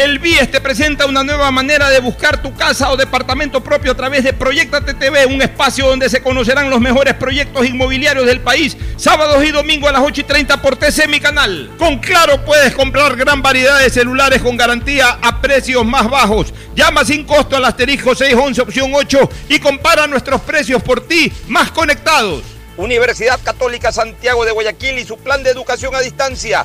El BIES te presenta una nueva manera de buscar tu casa o departamento propio a través de Proyecta TV, un espacio donde se conocerán los mejores proyectos inmobiliarios del país, sábados y domingos a las 8 y 30 por TC Mi Canal. Con Claro puedes comprar gran variedad de celulares con garantía a precios más bajos. Llama sin costo al asterisco 611 opción 8 y compara nuestros precios por ti más conectados. Universidad Católica Santiago de Guayaquil y su plan de educación a distancia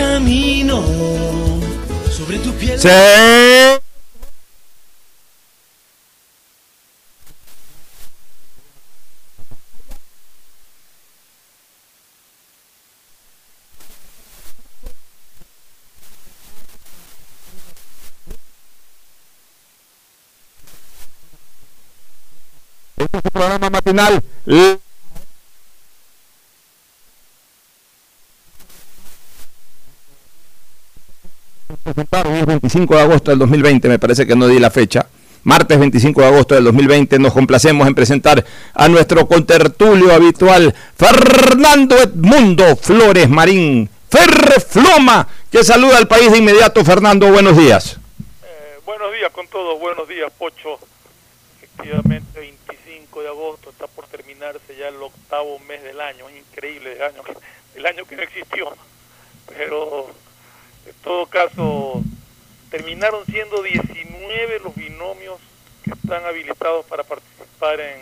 Camino sobre tu piel. Sí. Este programa matinal. Hoy es 25 de agosto del 2020, me parece que no di la fecha. Martes 25 de agosto del 2020 nos complacemos en presentar a nuestro contertulio habitual, Fernando Edmundo Flores Marín, Ferrefloma, que saluda al país de inmediato. Fernando, buenos días. Eh, buenos días con todos, buenos días, Pocho. Efectivamente, 25 de agosto está por terminarse ya el octavo mes del año, increíble el año, el año que no existió, pero todo caso, terminaron siendo 19 los binomios que están habilitados para participar en,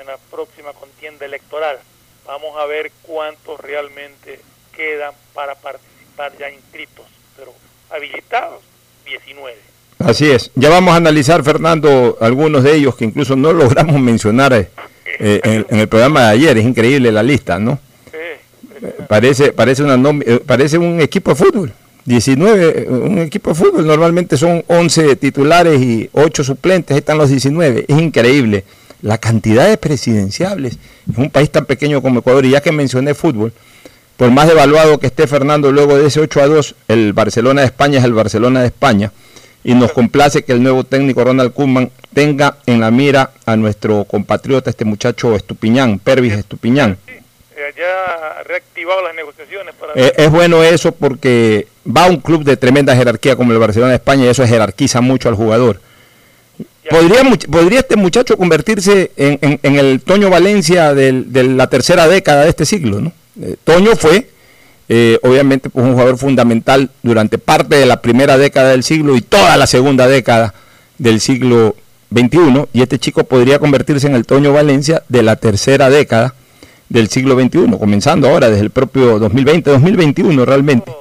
en la próxima contienda electoral. Vamos a ver cuántos realmente quedan para participar ya inscritos, pero habilitados 19. Así es. Ya vamos a analizar, Fernando, algunos de ellos que incluso no logramos mencionar eh, en, en, el programa de ayer. Es increíble la lista, ¿no? Parece, parece, eh, parece un equipo de fútbol. 19, un equipo de fútbol. Normalmente son 11 titulares y 8 suplentes. Están los 19. Es increíble la cantidad de presidenciables en un país tan pequeño como Ecuador. Y ya que mencioné fútbol, por más devaluado que esté Fernando luego de ese 8 a 2, el Barcelona de España es el Barcelona de España. Y nos complace que el nuevo técnico Ronald Koeman tenga en la mira a nuestro compatriota, este muchacho Estupiñán, Pervis Estupiñán reactivado las negociaciones. Para... Eh, es bueno eso porque va a un club de tremenda jerarquía como el Barcelona de España y eso jerarquiza mucho al jugador. ¿Podría, ¿Podría este muchacho convertirse en, en, el Toño Valencia del, de la tercera década de este siglo? ¿no? Eh, Toño fue, eh, obviamente, pues, un jugador fundamental durante parte de la primera década del siglo y toda la segunda década del siglo XXI, y este chico podría convertirse en el Toño Valencia de la tercera década del siglo XXI, comenzando ahora desde el propio 2020, 2021 realmente.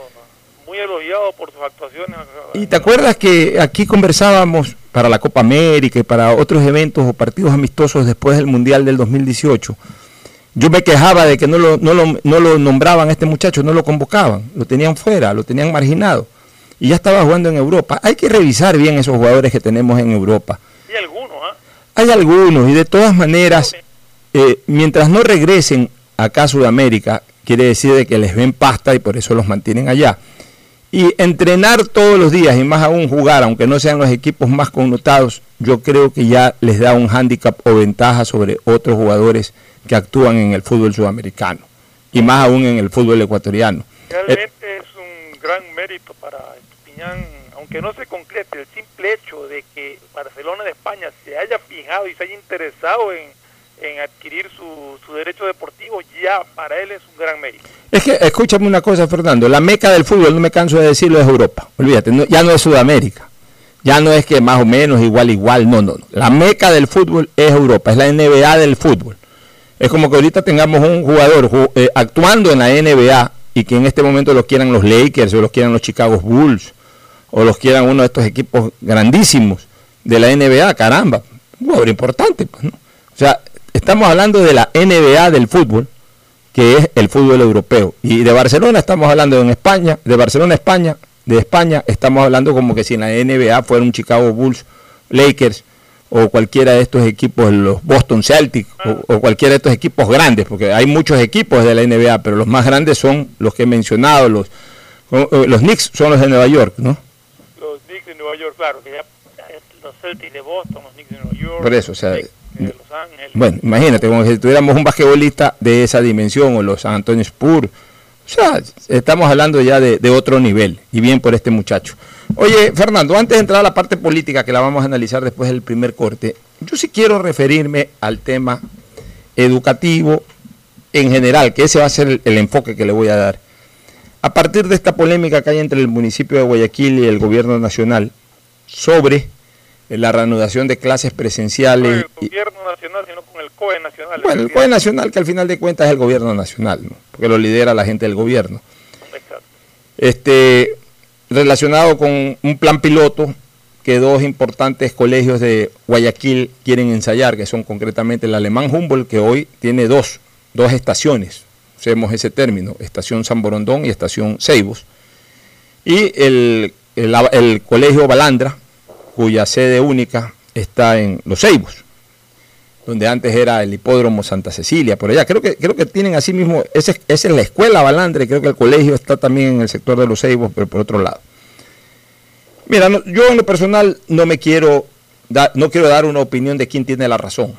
Muy elogiado por sus actuaciones. Y te acuerdas que aquí conversábamos para la Copa América y para otros eventos o partidos amistosos después del Mundial del 2018, Yo me quejaba de que no lo, no lo, no lo nombraban a este muchacho, no lo convocaban, lo tenían fuera, lo tenían marginado. Y ya estaba jugando en Europa. Hay que revisar bien esos jugadores que tenemos en Europa. Hay algunos, ¿ah? Hay algunos, y de todas maneras, eh, mientras no regresen acá a Sudamérica, quiere decir de que les ven pasta y por eso los mantienen allá. Y entrenar todos los días y más aún jugar, aunque no sean los equipos más connotados, yo creo que ya les da un hándicap o ventaja sobre otros jugadores que actúan en el fútbol sudamericano y más aún en el fútbol ecuatoriano. Realmente es un gran mérito para Estupiñán, aunque no se concrete, el simple hecho de que Barcelona de España se haya fijado y se haya interesado en, en adquirir su, su, derecho deportivo, ya para él es un gran mérito. Es que, escúchame una cosa, Fernando, la meca del fútbol, no me canso de decirlo, es Europa. Olvídate, ya no es Sudamérica. Ya no es que más o menos, igual, igual, no, no, no. La meca del fútbol es Europa, es la NBA del fútbol. Es como que ahorita tengamos un jugador eh, actuando en la NBA y que en este momento los quieran los Lakers o los quieran los Chicago Bulls o los quieran uno de estos equipos grandísimos de la NBA, caramba, un jugador importante. Pues, ¿no? O sea, estamos hablando de la NBA del fútbol, que es el fútbol europeo. Y de Barcelona estamos hablando en España, de Barcelona, España, de España, estamos hablando como que si en la NBA fuera un Chicago Bulls, Lakers o cualquiera de estos equipos, los Boston Celtics o, cualquiera de estos equipos grandes, porque hay muchos equipos de la NBA, pero los más grandes son los que he mencionado, los, los Knicks son los de Nueva York, ¿no? Los Knicks de Nueva York, claro, que ya, los Celtics de Boston, los Knicks de Nueva York. Por eso, o sea, bueno, imagínate, como si tuviéramos un basquetbolista de esa dimensión, o los San Antonio Spurs. O sea, estamos hablando ya de, otro nivel, y bien por este muchacho. Oye, Fernando, antes de entrar a la parte política, que la vamos a analizar después del primer corte, yo sí quiero referirme al tema educativo en general, que ese va a ser el, el enfoque que le voy a dar. A partir de esta polémica que hay entre el municipio de Guayaquil y el gobierno nacional sobre la reanudación de clases presenciales. No el gobierno nacional, sino con el COE nacional. Bueno, el COE nacional, que al final de cuentas es el gobierno nacional, ¿no? porque lo lidera la gente del gobierno. Exacto. Este, relacionado con un plan piloto que dos importantes colegios de Guayaquil quieren ensayar, que son concretamente el Alemán Humboldt, que hoy tiene dos, dos estaciones, usemos ese término, estación San Borondón y estación Ceibos, y el, el, el Colegio Balandra, cuya sede única está en Los Ceibos, donde antes era el hipódromo Santa Cecilia, por allá. Creo que, creo que tienen así mismo, esa es la escuela Balandre, creo que el colegio está también en el sector de Los Ceibos, pero por otro lado. Mira, yo en lo personal no me quiero, no quiero dar una opinión de quién tiene la razón.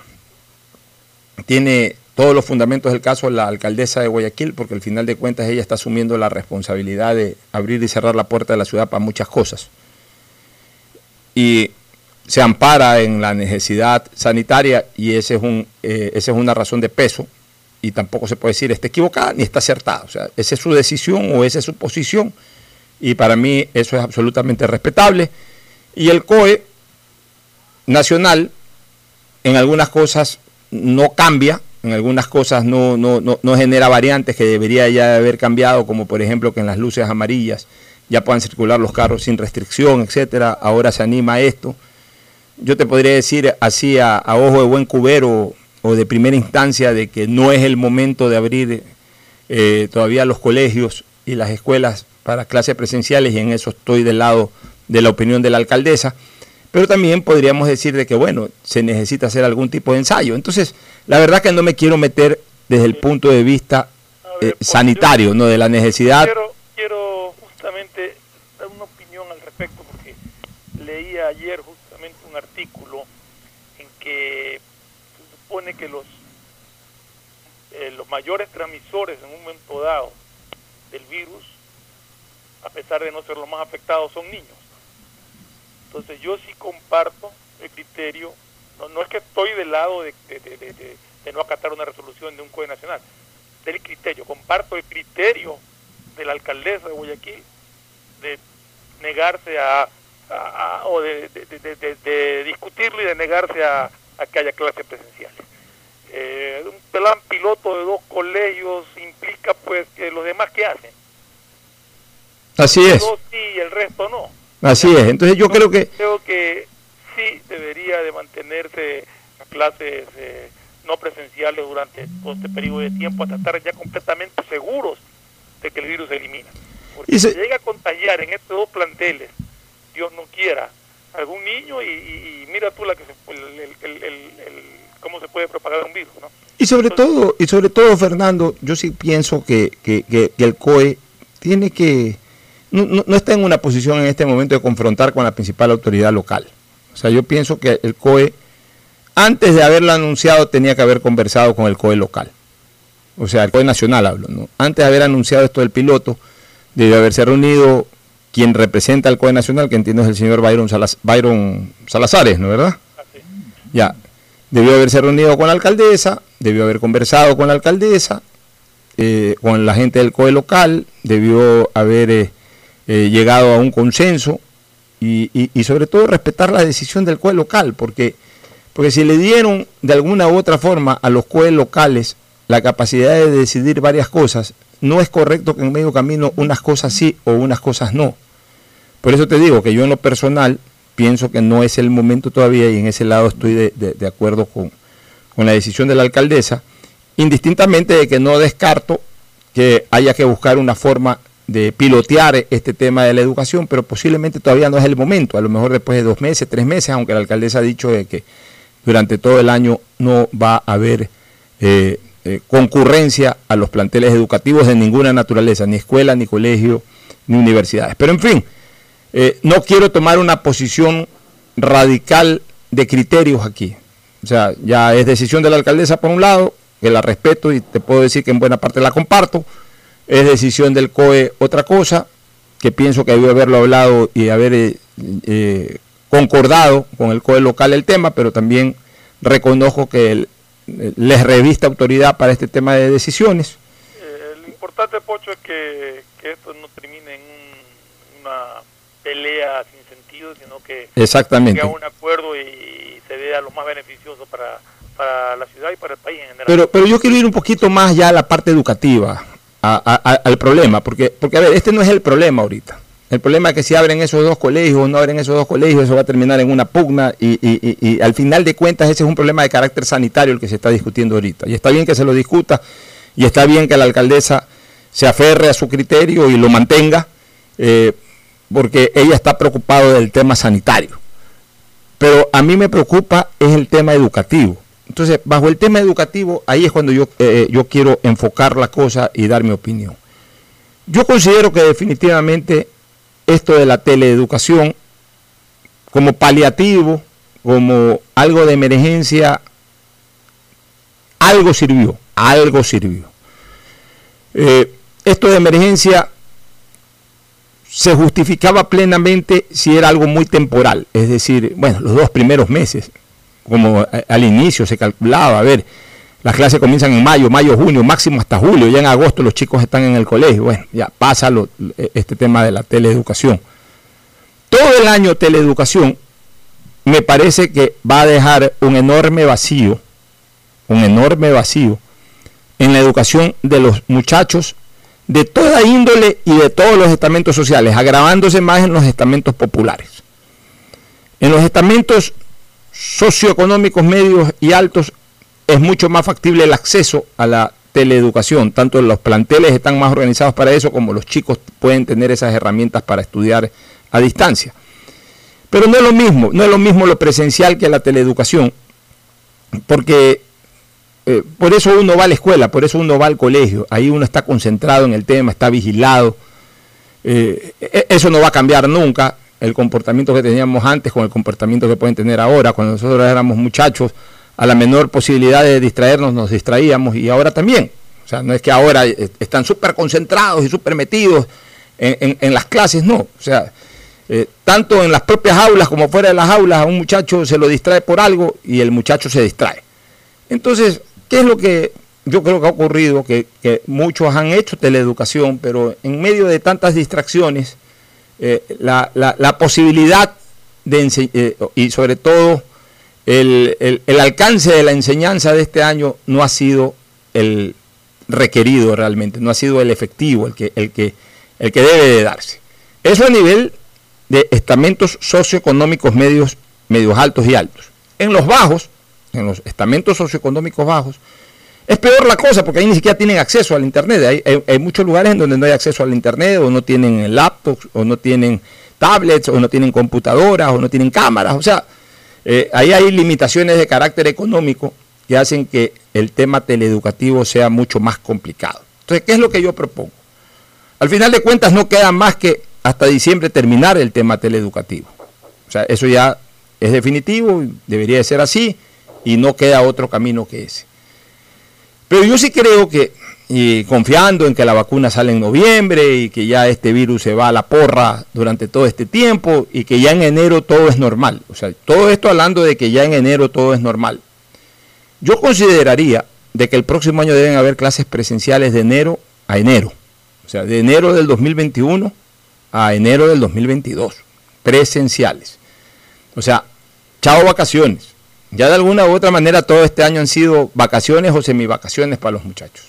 Tiene todos los fundamentos del caso la alcaldesa de Guayaquil, porque al final de cuentas ella está asumiendo la responsabilidad de abrir y cerrar la puerta de la ciudad para muchas cosas y se ampara en la necesidad sanitaria y ese es un, eh, esa es una razón de peso y tampoco se puede decir está equivocada ni está acertada. O sea, esa es su decisión o esa es su posición y para mí eso es absolutamente respetable. Y el COE nacional en algunas cosas no cambia, en algunas cosas no, no, no, no genera variantes que debería ya haber cambiado, como por ejemplo que en las luces amarillas ya puedan circular los carros sin restricción, etcétera. Ahora se anima a esto. Yo te podría decir así a, ojo de buen cubero o de primera instancia de que no es el momento de abrir eh, todavía los colegios y las escuelas para clases presenciales y en eso estoy del lado de la opinión de la alcaldesa. Pero también podríamos decir de que, bueno, se necesita hacer algún tipo de ensayo. Entonces, la verdad que no me quiero meter desde el punto de vista eh, sanitario, ¿no? De la necesidad... Quiero, quiero justamente dar una opinión al respecto porque leía ayer justamente un artículo en que se supone que los eh, los mayores transmisores en un momento dado del virus, a pesar de no ser los más afectados, son niños. Entonces yo sí comparto el criterio, no, no es que estoy del lado de, de, de, no acatar una resolución de un COE nacional, del criterio, comparto el criterio de la alcaldesa de Guayaquil de negarse a, a, a o de, de, de, de, discutirlo y de negarse a, a que haya clases presenciales. Eh, un plan piloto de dos colegios implica pues que los demás qué hacen. Así es. Dos sí y el resto no. Así es. Entonces yo, yo creo que creo que sí debería de mantenerse clases eh, no presenciales durante todo este periodo de tiempo hasta estar ya completamente seguros de que el virus se elimina. Porque si llega a contagiar en estos dos planteles, Dios no quiera, algún niño y, mira tú la que cómo se puede propagar un virus, ¿no? Y sobre todo, y sobre todo, Fernando, yo sí pienso que, que, el COE tiene que no, no, está en una posición en este momento de confrontar con la principal autoridad local. O sea, yo pienso que el COE, antes de haberlo anunciado, tenía que haber conversado con el COE local. O sea, el COE nacional hablo, ¿no? Antes de haber anunciado esto del piloto, debió haberse reunido quien representa al COE nacional, que entiendo es el señor Byron, Byron Salazares, ¿no verdad? Ya, debió haberse reunido con la alcaldesa, debió haber conversado con la alcaldesa, eh, con la gente del COE local, debió haber eh, eh, llegado a un consenso y, sobre todo respetar la decisión del COE local, porque, porque si le dieron de alguna u otra forma a los COE locales la capacidad de decidir varias cosas, no es correcto que en medio camino unas cosas sí o unas cosas no. Por eso te digo que yo en lo personal pienso que no es el momento todavía y en ese lado estoy de, acuerdo con, con la decisión de la alcaldesa, indistintamente de que no descarto que haya que buscar una forma de pilotear este tema de la educación, pero posiblemente todavía no es el momento, a lo mejor después de dos meses, tres meses, aunque la alcaldesa ha dicho de que durante todo el año no va a haber eh, eh, concurrencia a los planteles educativos de ninguna naturaleza, ni escuela, ni colegio, ni universidades. Pero en fin, eh, no quiero tomar una posición radical de criterios aquí. O sea, ya es decisión de la alcaldesa por un lado, que la respeto y te puedo decir que en buena parte la comparto, es decisión del COE otra cosa, que pienso que debió haberlo hablado y haber eh, eh, concordado con el COE local el tema, pero también reconozco que les revista autoridad para este tema de decisiones. Lo importante, Pocho, es que, esto no termine en una pelea sin sentido, sino que Exactamente. haya un acuerdo y se vea lo más beneficioso para, para la ciudad y para el país en general. Pero, pero yo quiero ir un poquito más ya a la parte educativa al problema, porque, porque a ver, este no es el problema ahorita. El problema es que si abren esos dos colegios o no abren esos dos colegios, eso va a terminar en una pugna y, y, al final de cuentas ese es un problema de carácter sanitario el que se está discutiendo ahorita. Y está bien que se lo discuta y está bien que la alcaldesa se aferre a su criterio y lo mantenga, eh, porque ella está preocupada del tema sanitario. Pero a mí me preocupa es el tema educativo. Entonces, bajo el tema educativo, ahí es cuando yo, eh, yo quiero enfocar la cosa y dar mi opinión. Yo considero que definitivamente esto de la teleeducación, como paliativo, como algo de emergencia, algo sirvió, algo sirvió. Eh, esto de emergencia se justificaba plenamente si era algo muy temporal, es decir, bueno, los dos primeros meses, como al inicio se calculaba, a ver, las clases comienzan en mayo, mayo, junio, máximo hasta julio, ya en agosto los chicos están en el colegio, bueno, ya pasa este tema de la teleeducación. Todo el año teleeducación me parece que va a dejar un enorme vacío, un enorme vacío en la educación de los muchachos de toda índole y de todos los estamentos sociales, agravándose más en los estamentos populares. En los estamentos socioeconómicos medios y altos es mucho más factible el acceso a la teleeducación. Tanto los planteles están más organizados para eso como los chicos pueden tener esas herramientas para estudiar a distancia. Pero no es lo mismo, no es lo mismo lo presencial que la teleeducación, porque eh, por eso uno va a la escuela, por eso uno va al colegio, ahí uno está concentrado en el tema, está vigilado. Eh, e, eso no va a cambiar nunca el comportamiento que teníamos antes con el comportamiento que pueden tener ahora. Cuando nosotros éramos muchachos, a la menor posibilidad de distraernos nos distraíamos y ahora también. O sea, no es que ahora están súper concentrados y súper metidos en, las clases, no. O sea, eh, tanto en las propias aulas como fuera de las aulas, a un muchacho se lo distrae por algo y el muchacho se distrae. Entonces, ¿qué es lo que yo creo que ha ocurrido? Que, muchos han hecho teleeducación, pero en medio de tantas distracciones, eh, la, posibilidad de eh, y sobre todo el, el, alcance de la enseñanza de este año no ha sido el requerido realmente, no ha sido el efectivo, el que, el que, el que debe de darse. Eso a nivel de estamentos socioeconómicos medios, medios altos y altos. En los bajos, en los estamentos socioeconómicos bajos, es peor la cosa porque ahí ni siquiera tienen acceso al Internet. Hay, muchos lugares en donde no hay acceso al Internet o no tienen laptops o no tienen tablets o no tienen computadoras o no tienen cámaras. O sea, eh, ahí hay limitaciones de carácter económico que hacen que el tema teleeducativo sea mucho más complicado. Entonces, ¿qué es lo que yo propongo? Al final de cuentas no queda más que hasta diciembre terminar el tema teleeducativo. O sea, eso ya es definitivo, debería de ser así y no queda otro camino que ese. Pero yo sí creo que, y confiando en que la vacuna sale en noviembre y que ya este virus se va a la porra durante todo este tiempo y que ya en enero todo es normal. O sea, todo esto hablando de que ya en enero todo es normal. Yo consideraría de que el próximo año deben haber clases presenciales de enero a enero. O sea, de enero del 2021 a enero del 2022. Presenciales. O sea, chao vacaciones. Ya de alguna u otra manera todo este año han sido vacaciones o semivacaciones para los muchachos.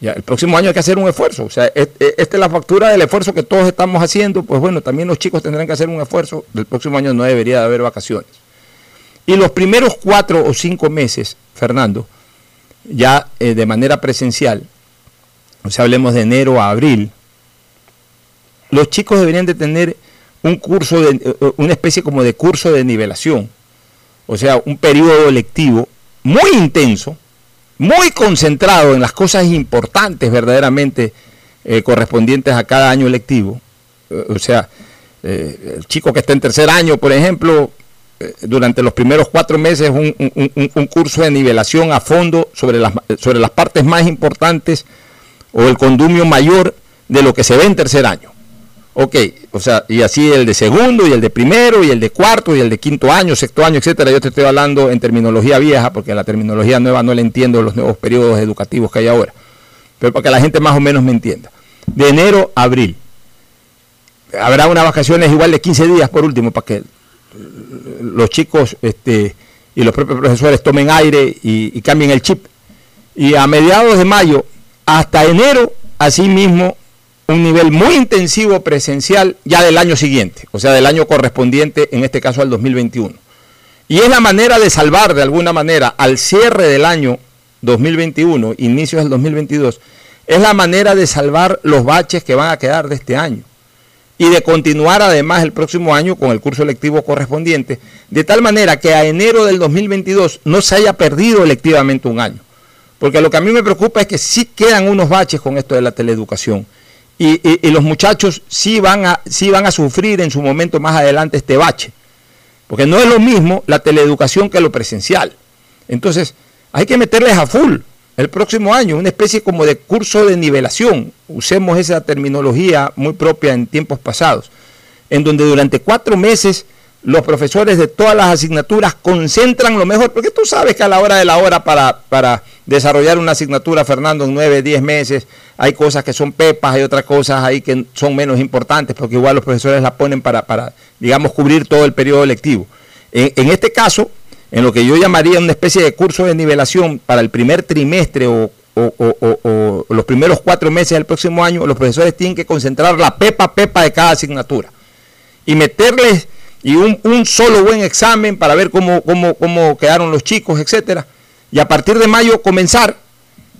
El próximo año hay que hacer un esfuerzo. O sea, esta es la factura del esfuerzo que todos estamos haciendo. Pues bueno, también los chicos tendrán que hacer un esfuerzo. El próximo año no debería de haber vacaciones. Y los primeros cuatro o cinco meses, Fernando, ya eh, de manera presencial, o sea, hablemos de enero a abril, los chicos deberían de tener un curso, de, eh, una especie como de curso de nivelación o sea, un periodo lectivo muy intenso, muy concentrado en las cosas importantes verdaderamente eh, correspondientes a cada año lectivo. Eh, o sea, eh, el chico que está en tercer año, por ejemplo, durante los primeros cuatro meses un, un, curso de nivelación a fondo sobre las, sobre las partes más importantes o el condumio mayor de lo que se ve en tercer año. Ok, o sea, y así el de segundo, y el de primero, y el de cuarto, y el de quinto año, sexto año, etcétera. Yo te estoy hablando en terminología vieja, porque la terminología nueva no la entiendo los nuevos periodos educativos que hay ahora. Pero para que la gente más o menos me entienda. De enero a abril. Habrá unas vacaciones igual de 15 días por último, para que los chicos este, y los propios profesores tomen aire y, y cambien el chip. Y a mediados de mayo hasta enero, así mismo un nivel muy intensivo presencial ya del año siguiente, o sea, del año correspondiente, en este caso al 2021. Y es la manera de salvar de alguna manera al cierre del año 2021, inicios del 2022, es la manera de salvar los baches que van a quedar de este año y de continuar además el próximo año con el curso electivo correspondiente, de tal manera que a enero del 2022 no se haya perdido electivamente un año. Porque lo que a mí me preocupa es que sí quedan unos baches con esto de la teleeducación y, los muchachos sí van, a, sí van a sufrir en su momento más adelante este bache. Porque no es lo mismo la teleeducación que lo presencial. Entonces, hay que meterles a full el próximo año, una especie como de curso de nivelación, usemos esa terminología muy propia en tiempos pasados, en donde durante cuatro meses los profesores de todas las asignaturas concentran lo mejor, porque tú sabes que a la hora de la hora para, para desarrollar una asignatura, Fernando, en nueve, diez meses, hay cosas que son pepas, hay otras cosas ahí que son menos importantes, porque igual los profesores la ponen para, para digamos, cubrir todo el periodo lectivo. En, este caso, en lo que yo llamaría una especie de curso de nivelación para el primer trimestre o, los primeros cuatro meses del próximo año, los profesores tienen que concentrar la pepa pepa de cada asignatura y meterles y un, un solo buen examen para ver cómo, cómo, cómo quedaron los chicos, etcétera y a partir de mayo comenzar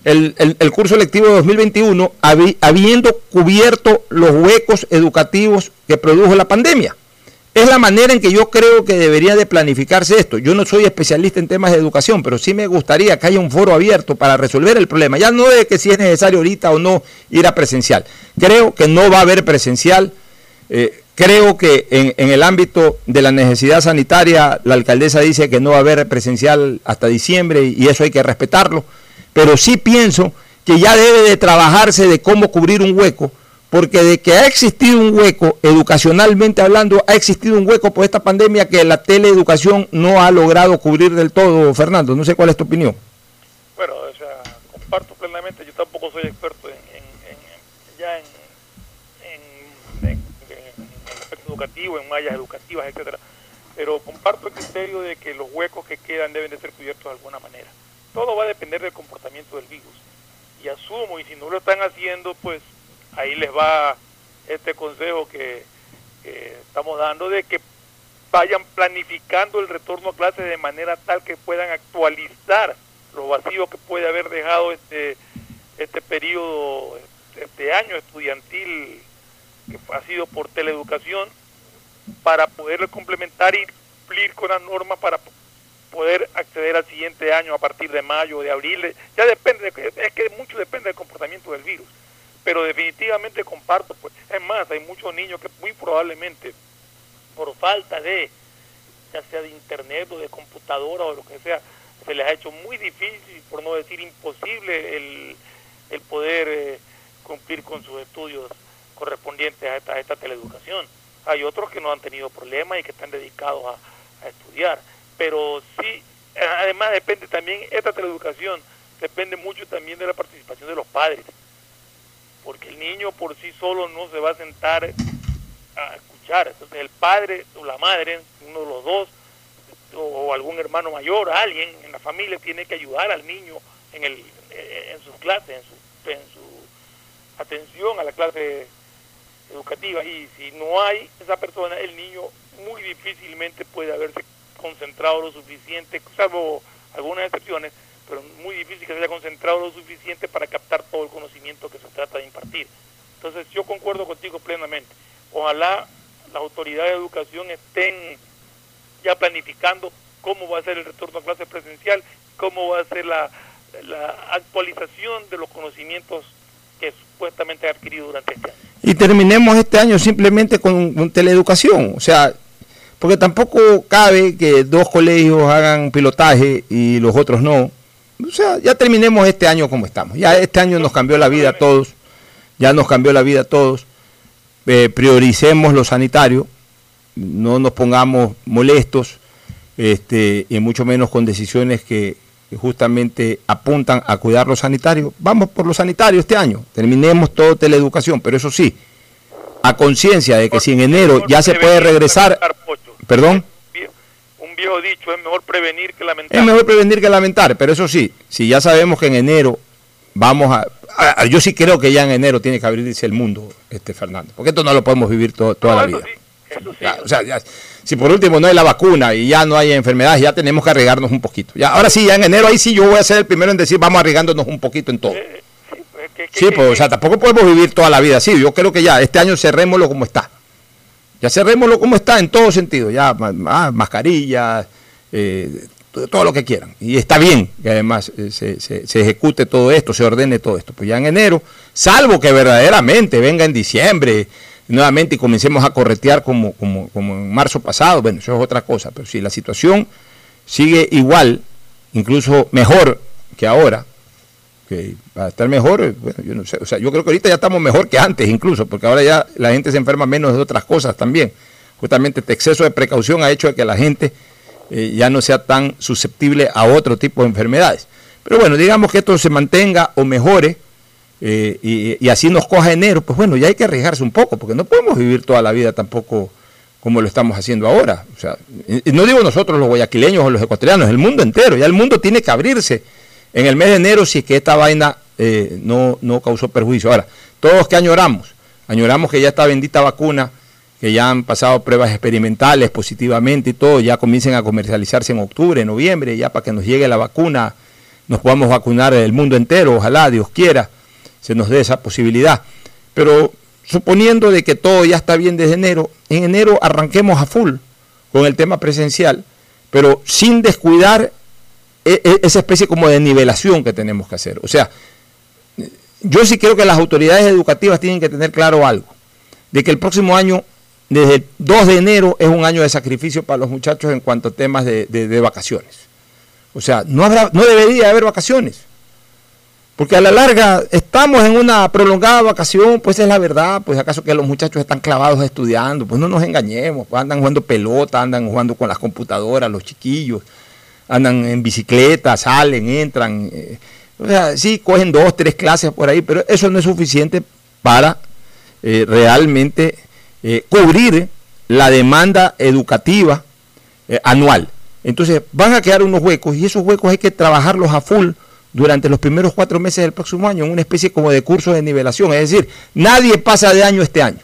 el, curso lectivo de 2021 habiendo cubierto los huecos educativos que produjo la pandemia. Es la manera en que yo creo que debería de planificarse esto. Yo no soy especialista en temas de educación, pero sí me gustaría que haya un foro abierto para resolver el problema. Ya no de que si es necesario ahorita o no ir a presencial. Creo que no va a haber presencial. Eh, Creo que en, el ámbito de la necesidad sanitaria, la alcaldesa dice que no va a haber presencial hasta diciembre y eso hay que respetarlo, pero sí pienso que ya debe de trabajarse de cómo cubrir un hueco, porque de que ha existido un hueco, educacionalmente hablando, ha existido un hueco por esta pandemia que la teleeducación no ha logrado cubrir del todo, Fernando. No sé cuál es tu opinión. Bueno, o sea, comparto plenamente, yo tampoco soy experto en, ya en educativo, en mallas educativas, etcétera. Pero comparto el criterio de que los huecos que quedan deben de ser cubiertos de alguna manera. Todo va a depender del comportamiento del virus. Y asumo, y si no lo están haciendo, pues ahí les va este consejo que, estamos dando de que vayan planificando el retorno a clases de manera tal que puedan actualizar los vacíos que puede haber dejado este este periodo, este año estudiantil que ha sido por teleeducación, para poder complementar y cumplir con las normas para poder acceder al siguiente año a partir de mayo, de abril. Ya depende, es que mucho depende del comportamiento del virus. Pero definitivamente comparto, pues, es más, hay muchos niños que muy probablemente por falta de, ya sea de internet o de computadora o lo que sea, se les ha hecho muy difícil, por no decir imposible, el, el poder eh, cumplir con sus estudios correspondientes a esta, a esta teleeducación. Hay otros que no han tenido problemas y que están dedicados a, a estudiar. Pero sí, además depende también, esta teleeducación depende mucho también de la participación de los padres. Porque el niño por sí solo no se va a sentar a escuchar. Entonces el padre o la madre, uno de los dos, o, algún hermano mayor, alguien en la familia tiene que ayudar al niño en, el, en sus clases, en su, en su atención a la clase educativa. Y si no hay esa persona, el niño muy difícilmente puede haberse concentrado lo suficiente, salvo algunas excepciones, pero muy difícil que se haya concentrado lo suficiente para captar todo el conocimiento que se trata de impartir. Entonces yo concuerdo contigo plenamente. Ojalá las autoridades de educación estén ya planificando cómo va a ser el retorno a clase presencial, cómo va a ser la, la actualización de los conocimientos que supuestamente ha adquirido durante este año. Y terminemos este año simplemente con, con teleeducación, o sea, porque tampoco cabe que dos colegios hagan pilotaje y los otros no. O sea, ya terminemos este año como estamos. Ya este año nos cambió la vida a todos. Ya nos cambió la vida a todos. Eh, prioricemos lo sanitario. No nos pongamos molestos. Este, y mucho menos con decisiones que, que justamente apuntan a cuidar lo sanitario. Vamos por lo sanitario este año. Terminemos todo teleeducación. Pero eso sí, a conciencia de que si en enero ya se puede regresar ¿Perdón? Un viejo dicho, es mejor prevenir que lamentar. Es mejor prevenir que lamentar, pero eso sí, si ya sabemos que en enero vamos a, yo sí creo que ya en enero tiene que abrirse el mundo, este Fernando, porque esto no lo podemos vivir toda la vida. O sea, si por último no hay la vacuna y ya no hay enfermedades, ya tenemos que arriesgarnos un poquito. Ya, ahora sí, ya en enero ahí sí yo voy a ser el primero en decir vamos arriesgándonos un poquito en todo. Sí, pues, o sea, tampoco podemos vivir toda la vida así. Yo creo que ya este año cerrémoslo como está. Ya cerrémoslo como está en todo sentido, ya mascarillas, eh, todo lo que quieran. Y está bien que además eh, se, se, ejecute todo esto, se ordene todo esto. Pues ya en enero, salvo que verdaderamente venga en diciembre nuevamente y comencemos a corretear como, como, como en marzo pasado, bueno, eso es otra cosa. Pero si la situación sigue igual, incluso mejor que ahora, que va a estar mejor, eh, bueno, yo no sé, o sea, yo creo que ahorita ya estamos mejor que antes incluso, porque ahora ya la gente se enferma menos de otras cosas también. Justamente este exceso de precaución ha hecho que la gente eh, ya no sea tan susceptible a otro tipo de enfermedades. Pero bueno, digamos que esto se mantenga o mejore eh, y, así nos coja enero, pues bueno, ya hay que arriesgarse un poco, porque no podemos vivir toda la vida tampoco como lo estamos haciendo ahora. O sea, no digo nosotros los guayaquileños o los ecuatorianos, el mundo entero, ya el mundo tiene que abrirse en el mes de enero si es que esta vaina eh, no, no causó perjuicio. Ahora, todos que añoramos, añoramos que ya esta bendita vacuna, que ya han pasado pruebas experimentales positivamente y todo, ya comiencen a comercializarse en octubre, noviembre, ya para que nos llegue la vacuna, nos podamos vacunar el mundo entero, ojalá Dios quiera, se nos dé esa posibilidad. Pero suponiendo de que todo ya está bien desde enero, en enero arranquemos a full con el tema presencial, pero sin descuidar e, e, esa especie como de nivelación que tenemos que hacer. O sea, yo sí creo que las autoridades educativas tienen que tener claro algo, de que el próximo año, desde el 2 de enero, es un año de sacrificio para los muchachos en cuanto a temas de, de vacaciones. O sea, no, habrá, no debería haber vacaciones. Porque a la larga estamos en una prolongada vacación, pues es la verdad, pues acaso que los muchachos están clavados estudiando, pues no nos engañemos, pues andan jugando pelota, andan jugando con las computadoras, los chiquillos, andan en bicicleta, salen, entran. Eh, o sea, sí, cogen dos, tres clases por ahí, pero eso no es suficiente para eh, realmente eh, cubrir la demanda educativa anual. Entonces van a quedar unos huecos y esos huecos hay que trabajarlos a full durante los primeros cuatro meses del próximo año en una especie como de curso de nivelación. Es decir, nadie pasa de año este año.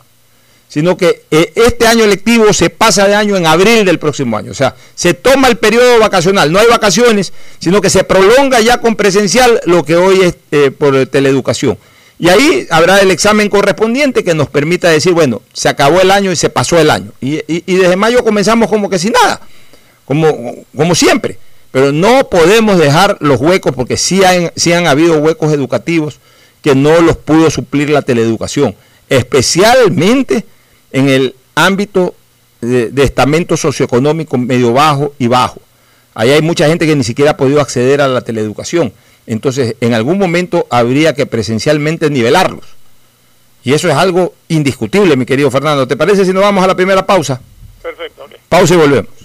sino que eh, este año electivo se pasa de año en abril del próximo año. O sea, se toma el periodo vacacional, no hay vacaciones, sino que se prolonga ya con presencial lo que hoy es eh, por teleeducación. Y ahí habrá el examen correspondiente que nos permita decir, bueno, se acabó el año y se pasó el año. Y, desde mayo comenzamos como que sin nada, como, como siempre. Pero no podemos dejar los huecos, porque sí han, sí han habido huecos educativos que no los pudo suplir la teleeducación, especialmente en el ámbito de, de estamento socioeconómico medio bajo y bajo. Ahí hay mucha gente que ni siquiera ha podido acceder a la teleeducación. Entonces, en algún momento habría que presencialmente nivelarlos. Y eso es algo indiscutible, mi querido Fernando. ¿Te parece si nos vamos a la primera pausa? Perfecto. Pausa y volvemos.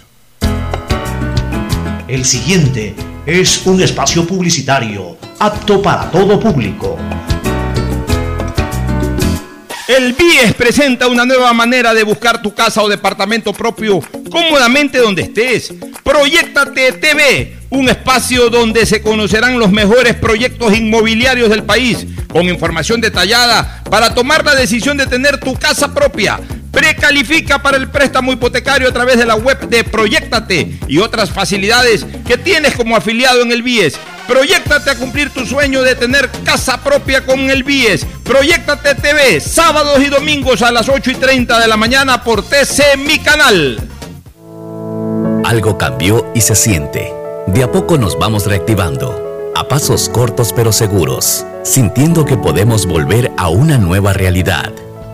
El siguiente es un espacio publicitario apto para todo público. El BIES presenta una nueva manera de buscar tu casa o departamento propio cómodamente donde estés. Proyectate TV, un espacio donde se conocerán los mejores proyectos inmobiliarios del país, con información detallada para tomar la decisión de tener tu casa propia. Precalifica para el préstamo hipotecario a través de la web de Proyectate y otras facilidades que tienes como afiliado en el BIES. Proyectate a cumplir tu sueño de tener casa propia con el BIES. Proyectate TV, sábados y domingos a las 8 y 30 de la mañana por TC Mi Canal. Algo cambió y se siente. De a poco nos vamos reactivando, a pasos cortos pero seguros, sintiendo que podemos volver a una nueva realidad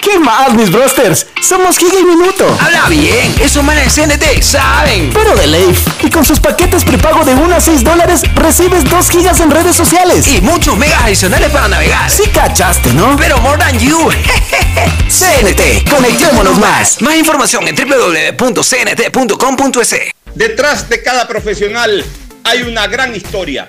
¿Qué más, mis brosters? Somos Giga y Minuto. Habla bien, eso manes CNT saben. Pero de Leif. Y con sus paquetes prepago de 1 a 6 dólares, recibes 2 gigas en redes sociales. Y muchos megas adicionales para navegar. Sí cachaste, ¿no? Pero more than you. CNT, conectémonos más. Más información en www.cnt.com.es. Detrás de cada profesional hay una gran historia.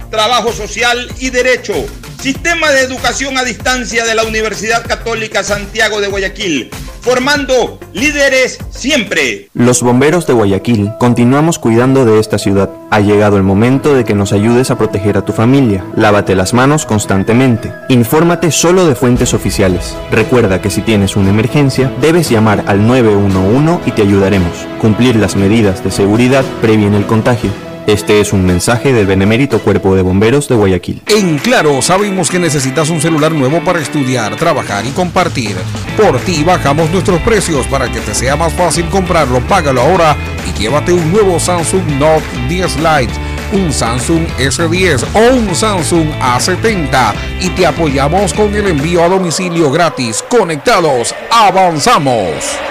trabajo social y derecho. Sistema de Educación a Distancia de la Universidad Católica Santiago de Guayaquil, formando líderes siempre. Los bomberos de Guayaquil continuamos cuidando de esta ciudad. Ha llegado el momento de que nos ayudes a proteger a tu familia. Lávate las manos constantemente. Infórmate solo de fuentes oficiales. Recuerda que si tienes una emergencia, debes llamar al 911 y te ayudaremos. Cumplir las medidas de seguridad previene el contagio. Este es un mensaje del Benemérito Cuerpo de Bomberos de Guayaquil. En Claro, sabemos que necesitas un celular nuevo para estudiar, trabajar y compartir. Por ti bajamos nuestros precios para que te sea más fácil comprarlo. Págalo ahora y llévate un nuevo Samsung Note 10 Lite, un Samsung S10 o un Samsung A70 y te apoyamos con el envío a domicilio gratis. Conectados, avanzamos.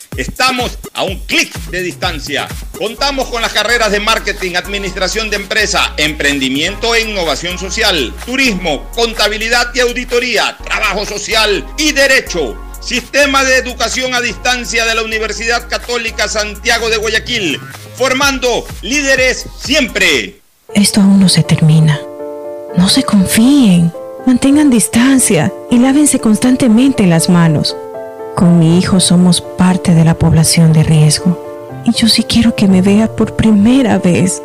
Estamos a un clic de distancia. Contamos con las carreras de marketing, administración de empresa, emprendimiento e innovación social, turismo, contabilidad y auditoría, trabajo social y derecho. Sistema de Educación a Distancia de la Universidad Católica Santiago de Guayaquil, formando líderes siempre. Esto aún no se termina. No se confíen, mantengan distancia y lávense constantemente las manos. Con mi hijo somos parte de la población de riesgo y yo sí quiero que me vea por primera vez.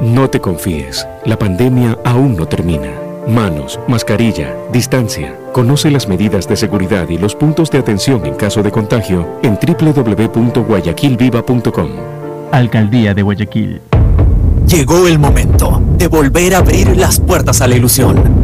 No te confíes, la pandemia aún no termina. Manos, mascarilla, distancia. Conoce las medidas de seguridad y los puntos de atención en caso de contagio en www.guayaquilviva.com. Alcaldía de Guayaquil. Llegó el momento de volver a abrir las puertas a la ilusión,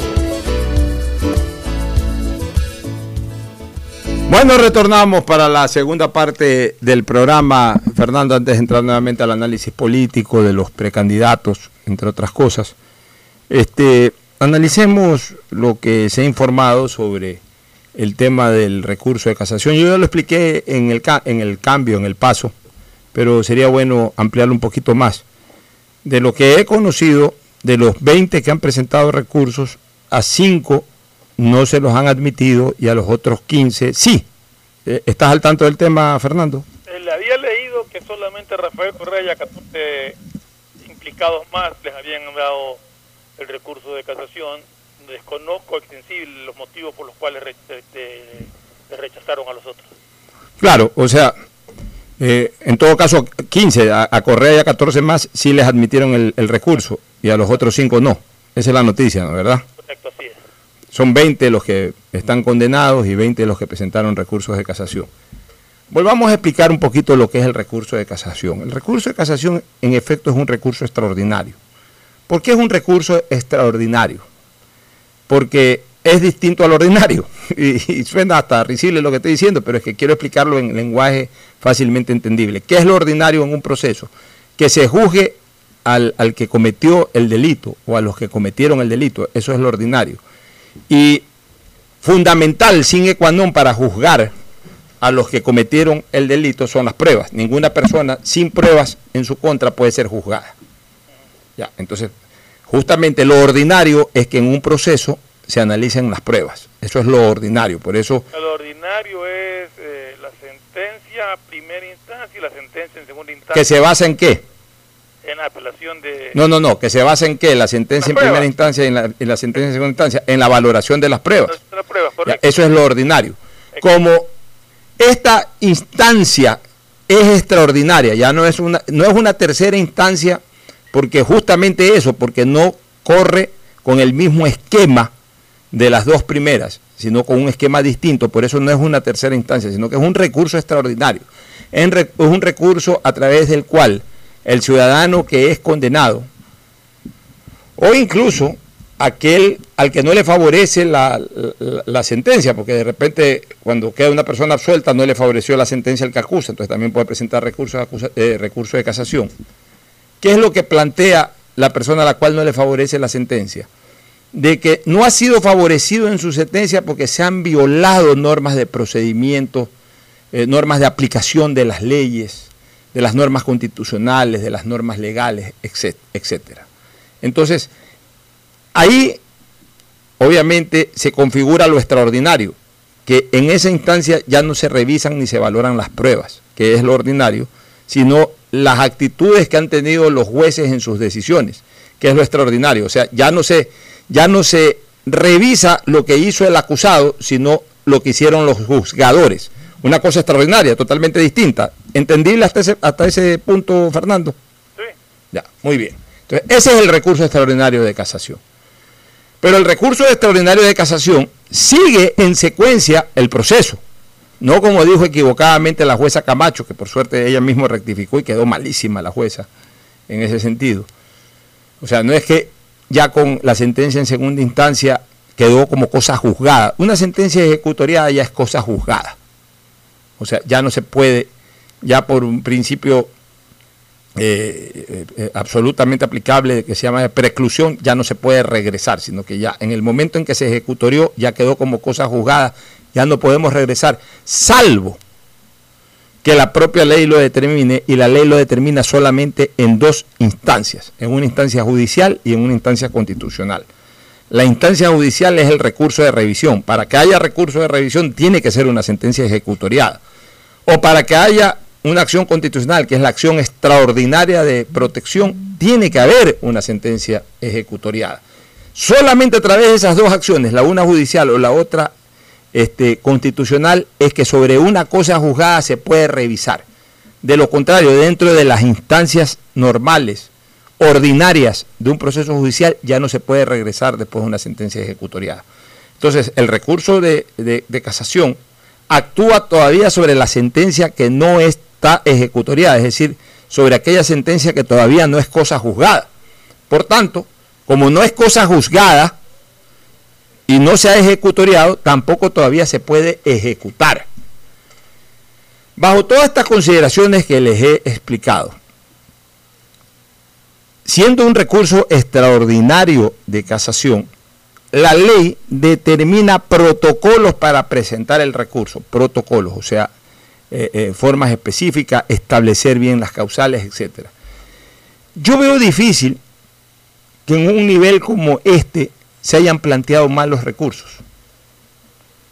Bueno, retornamos para la segunda parte del programa. Fernando, antes de entrar nuevamente al análisis político de los precandidatos, entre otras cosas, este, analicemos lo que se ha informado sobre el tema del recurso de casación. Yo ya lo expliqué en el, en el cambio, en el paso, pero sería bueno ampliarlo un poquito más. De lo que he conocido, de los 20 que han presentado recursos, a 5 no se los han admitido y a los otros 15 sí. Eh, ¿Estás al tanto del tema, Fernando? Eh, le había leído que solamente Rafael Correa y a 14 implicados más les habían dado el recurso de casación. Desconozco extensible los motivos por los cuales le rechazaron a los otros. Claro, o sea, eh, en todo caso, 15, a, Correa y a 14 más sí les admitieron el, el recurso y a los otros 5 no. Esa es la noticia, ¿no? ¿verdad? Correcto, así es. Son 20 los que están condenados y 20 los que presentaron recursos de casación. Volvamos a explicar un poquito lo que es el recurso de casación. El recurso de casación, en efecto, es un recurso extraordinario. ¿Por qué es un recurso extraordinario? Porque es distinto al ordinario. Y, suena hasta risible lo que estoy diciendo, pero es que quiero explicarlo en lenguaje fácilmente entendible. ¿Qué es lo ordinario en un proceso? Que se juzgue al, al que cometió el delito o a los que cometieron el delito. Eso es lo ordinario. Y fundamental, sin qua para juzgar a los que cometieron el delito son las pruebas. Ninguna persona sin pruebas en su contra puede ser juzgada. Ya, entonces, justamente lo ordinario es que en un proceso se analicen las pruebas. Eso es lo ordinario. Por eso. Lo ordinario es eh, la sentencia a primera instancia y la sentencia en segunda instancia. ¿Que se basa en qué? En la apelación de... No, no, no, que se basa en qué? La sentencia en primera instancia y en la, en la sentencia en segunda instancia, en la valoración de las pruebas. Ya, eso es lo ordinario. Como esta instancia es extraordinaria, ya no es una, no es una tercera instancia, porque justamente eso, porque no corre con el mismo esquema de las dos primeras, sino con un esquema distinto, por eso no es una tercera instancia, sino que es un recurso extraordinario. En Es un recurso a través del cual el ciudadano que es condenado, o incluso aquel al que no le favorece la, sentencia, porque de repente cuando queda una persona absuelta no le favoreció la sentencia al que acusa, entonces también puede presentar eh, recurso de casación. ¿Qué es lo que plantea la persona a la cual no le favorece la sentencia? De que no ha sido favorecido en su sentencia porque se han violado normas de procedimiento, eh, normas de aplicación de las leyes, de las normas constitucionales, de las normas legales, etc- etcétera. Entonces, ahí obviamente se configura lo extraordinario, que en esa instancia ya no se revisan ni se valoran las pruebas, que es lo ordinario, sino las actitudes que han tenido los jueces en sus decisiones, que es lo extraordinario. O sea, ya no se, ya no se revisa lo que hizo el acusado, sino lo que hicieron los juzgadores. Una cosa extraordinaria, totalmente distinta. ¿Entendible hasta ese, hasta ese punto, Fernando? Sí. Ya, muy bien. Entonces, ese es el recurso extraordinario de casación. Pero el recurso extraordinario de casación sigue en secuencia el proceso. No como dijo equivocadamente la jueza Camacho, que por suerte ella misma rectificó y quedó malísima la jueza en ese sentido. O sea, no es que ya con la sentencia en segunda instancia quedó como cosa juzgada. Una sentencia ejecutoriada ya es cosa juzgada. O sea, ya no se puede, ya por un principio eh, eh, eh, absolutamente aplicable que se llama preclusión, ya no se puede regresar, sino que ya en el momento en que se ejecutorió ya quedó como cosa juzgada, ya no podemos regresar, salvo que la propia ley lo determine y la ley lo determina solamente en dos instancias, en una instancia judicial y en una instancia constitucional. La instancia judicial es el recurso de revisión. Para que haya recurso de revisión tiene que ser una sentencia ejecutoriada. O para que haya una acción constitucional, que es la acción extraordinaria de protección, tiene que haber una sentencia ejecutoriada. Solamente a través de esas dos acciones, la una judicial o la otra este, constitucional, es que sobre una cosa juzgada se puede revisar. De lo contrario, dentro de las instancias normales, ordinarias de un proceso judicial, ya no se puede regresar después de una sentencia ejecutoriada. Entonces, el recurso de, casación actúa todavía sobre la sentencia que no está ejecutoriada, es decir, sobre aquella sentencia que todavía no es cosa juzgada. Por tanto, como no es cosa juzgada y no se ha ejecutoriado, tampoco todavía se puede ejecutar. Bajo todas estas consideraciones que les he explicado, siendo un recurso extraordinario de casación, la ley determina protocolos para presentar el recurso, protocolos, o sea, eh, eh, formas específicas, establecer bien las causales, etcétera. Yo veo difícil que en un nivel como este se hayan planteado mal los recursos.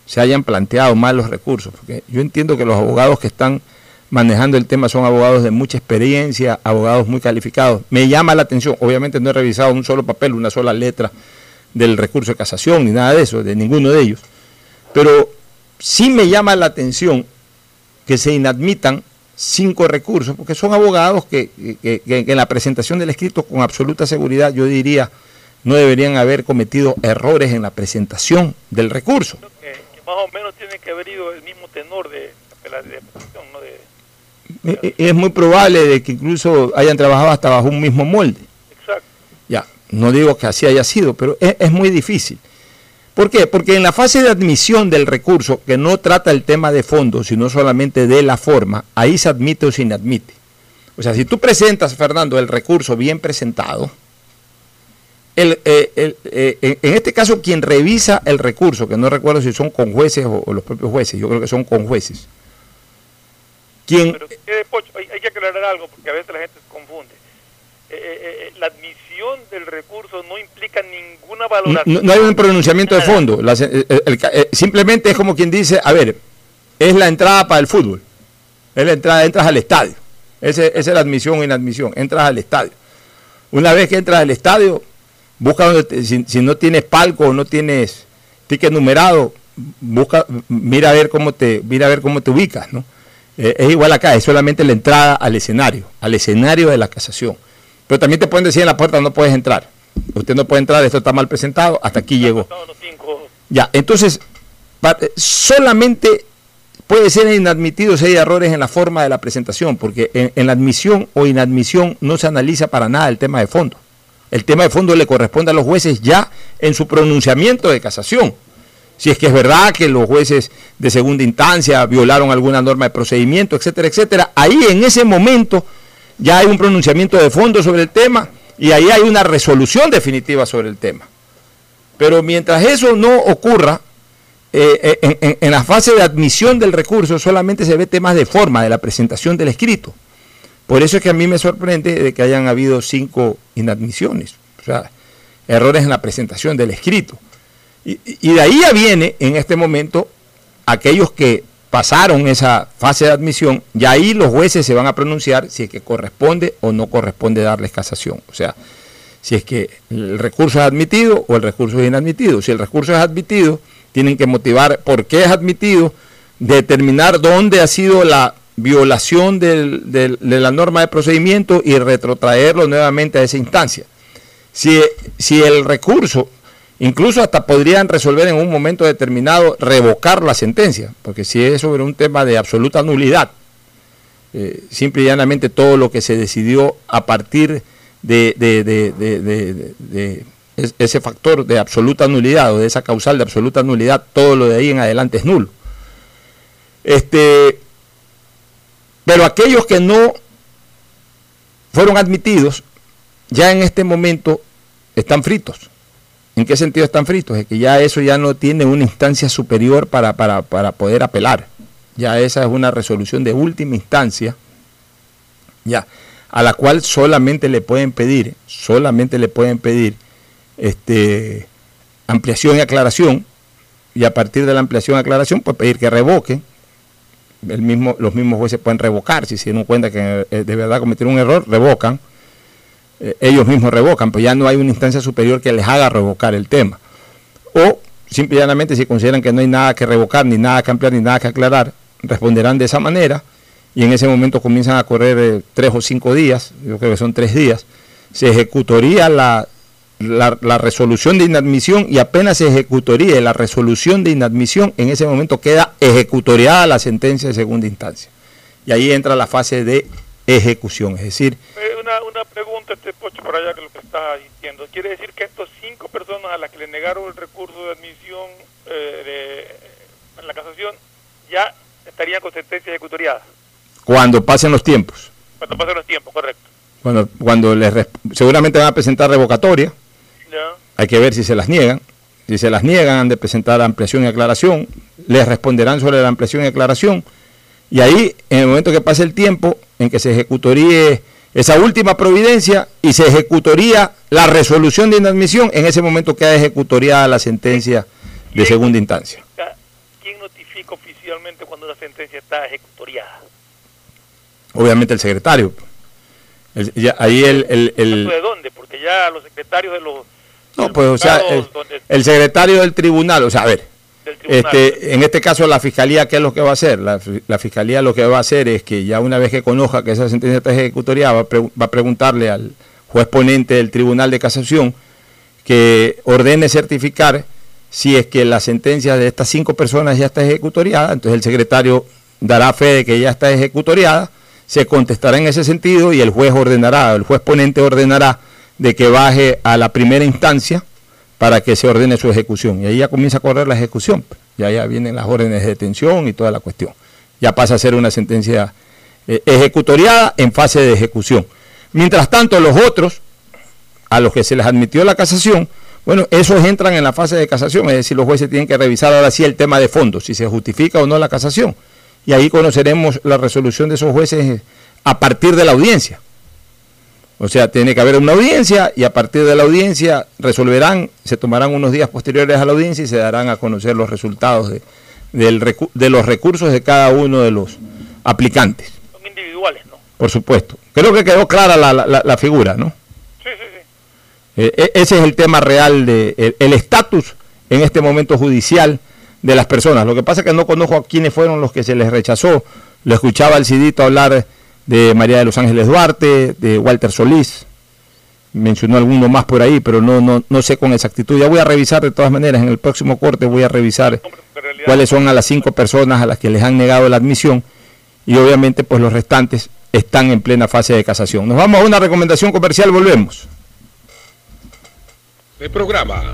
Se hayan planteado mal los recursos. Porque yo entiendo que los abogados que están manejando el tema son abogados de mucha experiencia, abogados muy calificados. Me llama la atención, obviamente no he revisado un solo papel, una sola letra del recurso de casación, ni nada de eso, de ninguno de ellos. Pero sí me llama la atención que se inadmitan cinco recursos, porque son abogados que, que- en la presentación del escrito con absoluta seguridad yo diría no deberían haber cometido errores en la presentación del recurso. Que, que más o menos tiene que haber ido el mismo tenor de, de ¿no? De, Eh, eh, Es muy probable de que incluso hayan trabajado hasta bajo un mismo molde. No digo que así haya sido, pero es, es muy difícil. ¿Por qué? Porque en la fase de admisión del recurso, que no trata el tema de fondo, sino solamente de la forma, ahí se admite o se inadmite. O sea, si tú presentas, Fernando, el recurso bien presentado, el, eh, el, eh, en este caso quien revisa el recurso, que no recuerdo si son con jueces o, los propios jueces, yo creo que son con jueces, quien Pero Pocho, hay, que aclarar algo porque a veces la gente se confunde. Eh, la admisión del recurso no implica ninguna valoración. no hay un pronunciamiento de fondo. El- el- eh, simplemente es como quien dice, a ver, es la entrada para el fútbol. Es la entrada, entras al estadio. Ese- esa es la admisión o inadmisión. Entras al estadio. Una vez que entras al estadio, busca donde te- si, si no tienes palco o no tienes ticket numerado, busca, mira a ver cómo te, mira a ver cómo te ubicas, ¿no? Eh, es igual acá, es solamente la entrada al escenario, al escenario de la casación. Pero también te pueden decir en la puerta no puedes entrar. Usted no puede entrar, esto está mal presentado, hasta aquí llegó. Ya, entonces, eh, solamente puede ser inadmitido si hay errores en la forma de la presentación, porque en, en la admisión o inadmisión no se analiza para nada el tema de fondo. El tema de fondo le corresponde a los jueces ya en su pronunciamiento de casación. Si es que es verdad que los jueces de segunda instancia violaron alguna norma de procedimiento, etcétera, etcétera, ahí en ese momento ya hay un pronunciamiento de fondo sobre el tema y ahí hay una resolución definitiva sobre el tema. Pero mientras eso no ocurra, eh, eh, en, la fase de admisión del recurso solamente se ve temas de forma, de la presentación del escrito. Por eso es que a mí me sorprende de que hayan habido cinco inadmisiones, o sea, errores en la presentación del escrito. Y, y de ahí ya viene en este momento aquellos que pasaron esa fase de admisión, y ahí los jueces se van a pronunciar si es que corresponde o no corresponde darles casación. O sea, si es que el recurso es admitido o el recurso es inadmitido. Si el recurso es admitido, tienen que motivar por qué es admitido, determinar dónde ha sido la violación de la norma de procedimiento y retrotraerlo nuevamente a esa instancia. Si, si el recurso, incluso hasta podrían resolver en un momento determinado revocar la sentencia, porque si es sobre un tema de absoluta nulidad, eh, simple y llanamente todo lo que se decidió a partir de, de- de- de- de- de- de es- ese factor de absoluta nulidad o de esa causal de absoluta nulidad, todo lo de ahí en adelante es nulo. Este, pero aquellos que no fueron admitidos, ya en este momento están fritos. ¿En qué sentido están fritos? Es que ya eso ya no tiene una instancia superior para, para, para poder apelar. Ya esa es una resolución de última instancia, ya, a la cual solamente le pueden pedir, solamente le pueden pedir este, ampliación y aclaración, y a partir de la ampliación y aclaración, pues pedir que revoquen. El mismo, los mismos jueces pueden revocar, si se dan cuenta que eh, de verdad cometieron un error, revocan. Eh, ellos mismos revocan, pero ya no hay una instancia superior que les haga revocar el tema. O simple y llanamente, si consideran que no hay nada que revocar, ni nada que ampliar, ni nada que aclarar, responderán de esa manera y en ese momento comienzan a correr eh, tres o cinco días, yo creo que son tres días, se ejecutaría la, la, la resolución de inadmisión y apenas se ejecutaría la resolución de inadmisión, en ese momento queda ejecutoriada la sentencia de segunda instancia. Y ahí entra la fase de ejecución, es decir, Eh, una, una pregunta, este Pocho, por allá que lo que está diciendo. ¿Quiere decir que estos cinco personas a las que le negaron el recurso de admisión eh, de, en la casación ya estarían con sentencia ejecutoriada? cuando pasen los tiempos, Cuando pasen los tiempos, correcto. cuando, cuando les seguramente van a presentar revocatoria, ¿Ya? hay que ver si se las niegan. Si se las niegan, han de presentar ampliación y aclaración, les responderán sobre la ampliación y aclaración. Y ahí, en el momento que pase el tiempo en que se ejecutaría esa última providencia y se ejecutaría la resolución de inadmisión, en ese momento queda ejecutoriada la sentencia de segunda instancia. ¿Quién notifica oficialmente cuando una sentencia está ejecutoriada? Obviamente el secretario. El- ya- ahí el, el- el- ¿De dónde? Porque ya los secretarios de los... No, pues, o sea, el, el secretario del tribunal, o sea, a ver, tribunal. este, en este caso la fiscalía, ¿qué es lo que va a hacer? La, fi- la fiscalía lo que va a hacer es que ya una vez que conozca que esa sentencia está ejecutoriada, va a, pre- va a preguntarle al juez ponente del tribunal de casación que ordene certificar si es que la sentencia de estas cinco personas ya está ejecutoriada, entonces el secretario dará fe de que ya está ejecutoriada, se contestará en ese sentido y el juez ordenará, el juez ponente ordenará de que baje a la primera instancia para que se ordene su ejecución. Y ahí ya comienza a correr la ejecución. Ya, ya vienen las órdenes de detención y toda la cuestión. Ya pasa a ser una sentencia eh, ejecutoriada en fase de ejecución. Mientras tanto, los otros, a los que se les admitió la casación, bueno, esos entran en la fase de casación, es decir, los jueces tienen que revisar ahora sí el tema de fondo, si se justifica o no la casación. Y ahí conoceremos la resolución de esos jueces eh, a partir de la audiencia. O sea, tiene que haber una audiencia y a partir de la audiencia resolverán, se tomarán unos días posteriores a la audiencia y se darán a conocer los resultados de, del recu- de los recursos de cada uno de los aplicantes. Son individuales, ¿no? Por supuesto. Creo que quedó clara la, la- la- figura, ¿no? Sí, sí, Eh, e, ese es el tema real de el estatus en este momento judicial de las personas. Lo que pasa es que no conozco a quiénes fueron los que se les rechazó. Lo escuchaba el Cidito hablar de María de los Ángeles Duarte, de Walter Solís, mencionó alguno más por ahí, pero no, no, no sé con exactitud. Ya voy a revisar de todas maneras, en el próximo corte voy a revisar cuáles son a las cinco personas a las que les han negado la admisión y obviamente pues los restantes están en plena fase de casación. Nos vamos a una recomendación comercial, volvemos. El programa.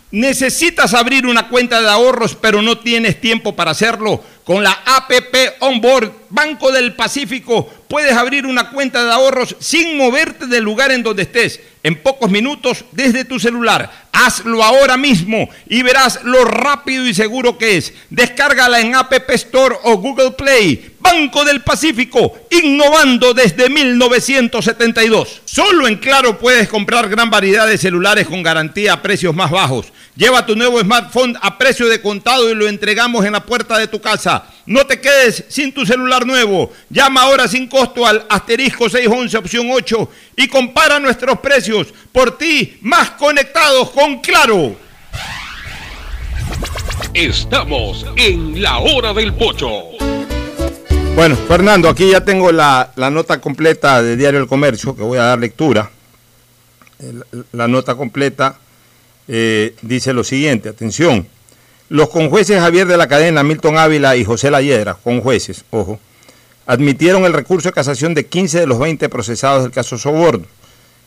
Necesitas abrir una cuenta de ahorros pero no tienes tiempo para hacerlo. Con la APP Onboard Banco del Pacífico puedes abrir una cuenta de ahorros sin moverte del lugar en donde estés, en pocos minutos desde tu celular. Hazlo ahora mismo y verás lo rápido y seguro que es. Descárgala en App Store o Google Play. Banco del Pacífico, innovando desde 1972. Solo en Claro puedes comprar gran variedad de celulares con garantía a precios más bajos. Lleva tu nuevo smartphone a precio de contado y lo entregamos en la puerta de tu casa. No te quedes sin tu celular nuevo. Llama ahora sin costo al asterisco 611 opción 8 y compara nuestros precios. Por ti, más conectados con Claro. Estamos en la hora del pocho. Bueno, Fernando, aquí ya tengo la, nota completa de Diario El Comercio, que voy a dar lectura. La, nota completa eh, dice lo siguiente, atención. Los conjueces Javier de la Cadena, Milton Ávila y José Layedra, conjueces, ojo, admitieron el recurso de casación de 15 de los 20 procesados del caso Soborno.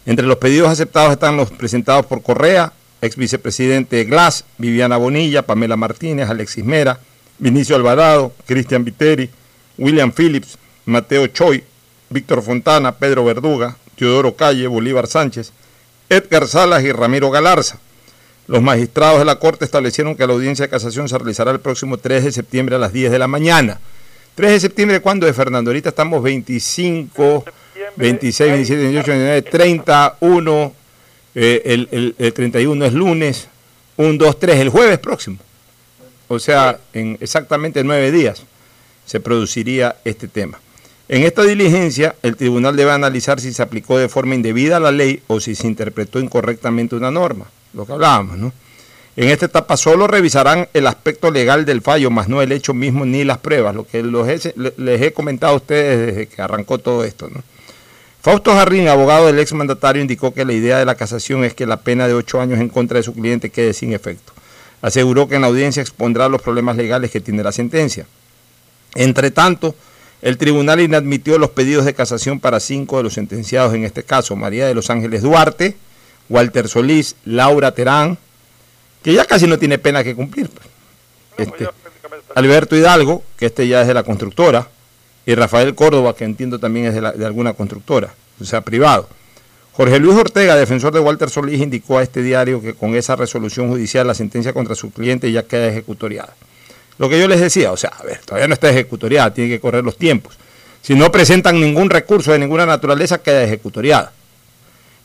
Entre los pedidos aceptados están los presentados por Correa, ex vicepresidente Glass, Viviana Bonilla, Pamela Martínez, Alexis Mera, Vinicio Alvarado, Cristian Viteri, William Phillips, Mateo Choi, Víctor Fontana, Pedro Verduga, Teodoro Calle, Bolívar Sánchez, Edgar Salas y Ramiro Galarza. Los magistrados de la Corte establecieron que la audiencia de casación se realizará el próximo 3 de septiembre a las 10 de la mañana. 3 de septiembre, ¿cuándo es, Fernando? Ahorita estamos 25, 26, 27, 28, 29, 30, 1, el, el 31 es lunes, 1, 2, 3, el jueves próximo. O sea, en exactamente nueve días se produciría este tema. En esta diligencia, el tribunal debe analizar si se aplicó de forma indebida la ley o si se interpretó incorrectamente una norma lo que hablábamos, ¿no? En esta etapa solo revisarán el aspecto legal del fallo, más no el hecho mismo ni las pruebas, lo que les he comentado a ustedes desde que arrancó todo esto. Fausto Jarrín, abogado del exmandatario, indicó que la idea de la casación es que la pena de ocho años en contra de su cliente quede sin efecto. Aseguró que en la audiencia expondrá los problemas legales que tiene la sentencia. Entre tanto, el tribunal inadmitió los pedidos de casación para cinco de los sentenciados en este caso, María de los Ángeles Duarte, Walter Solís, Laura Terán, que ya casi no tiene pena que cumplir. Pues. Este, Alberto Hidalgo, que este ya es de la constructora, y Rafael Córdoba, que entiendo también es de, de alguna constructora, o sea, privado. Jorge Luis Ortega, defensor de Walter Solís, indicó a este diario que con esa resolución judicial la sentencia contra su cliente ya queda ejecutoriada. Lo que yo les decía, o sea, a ver, todavía no está ejecutoriada, tiene que correr los tiempos. Si no presentan ningún recurso de ninguna naturaleza, queda ejecutoriada.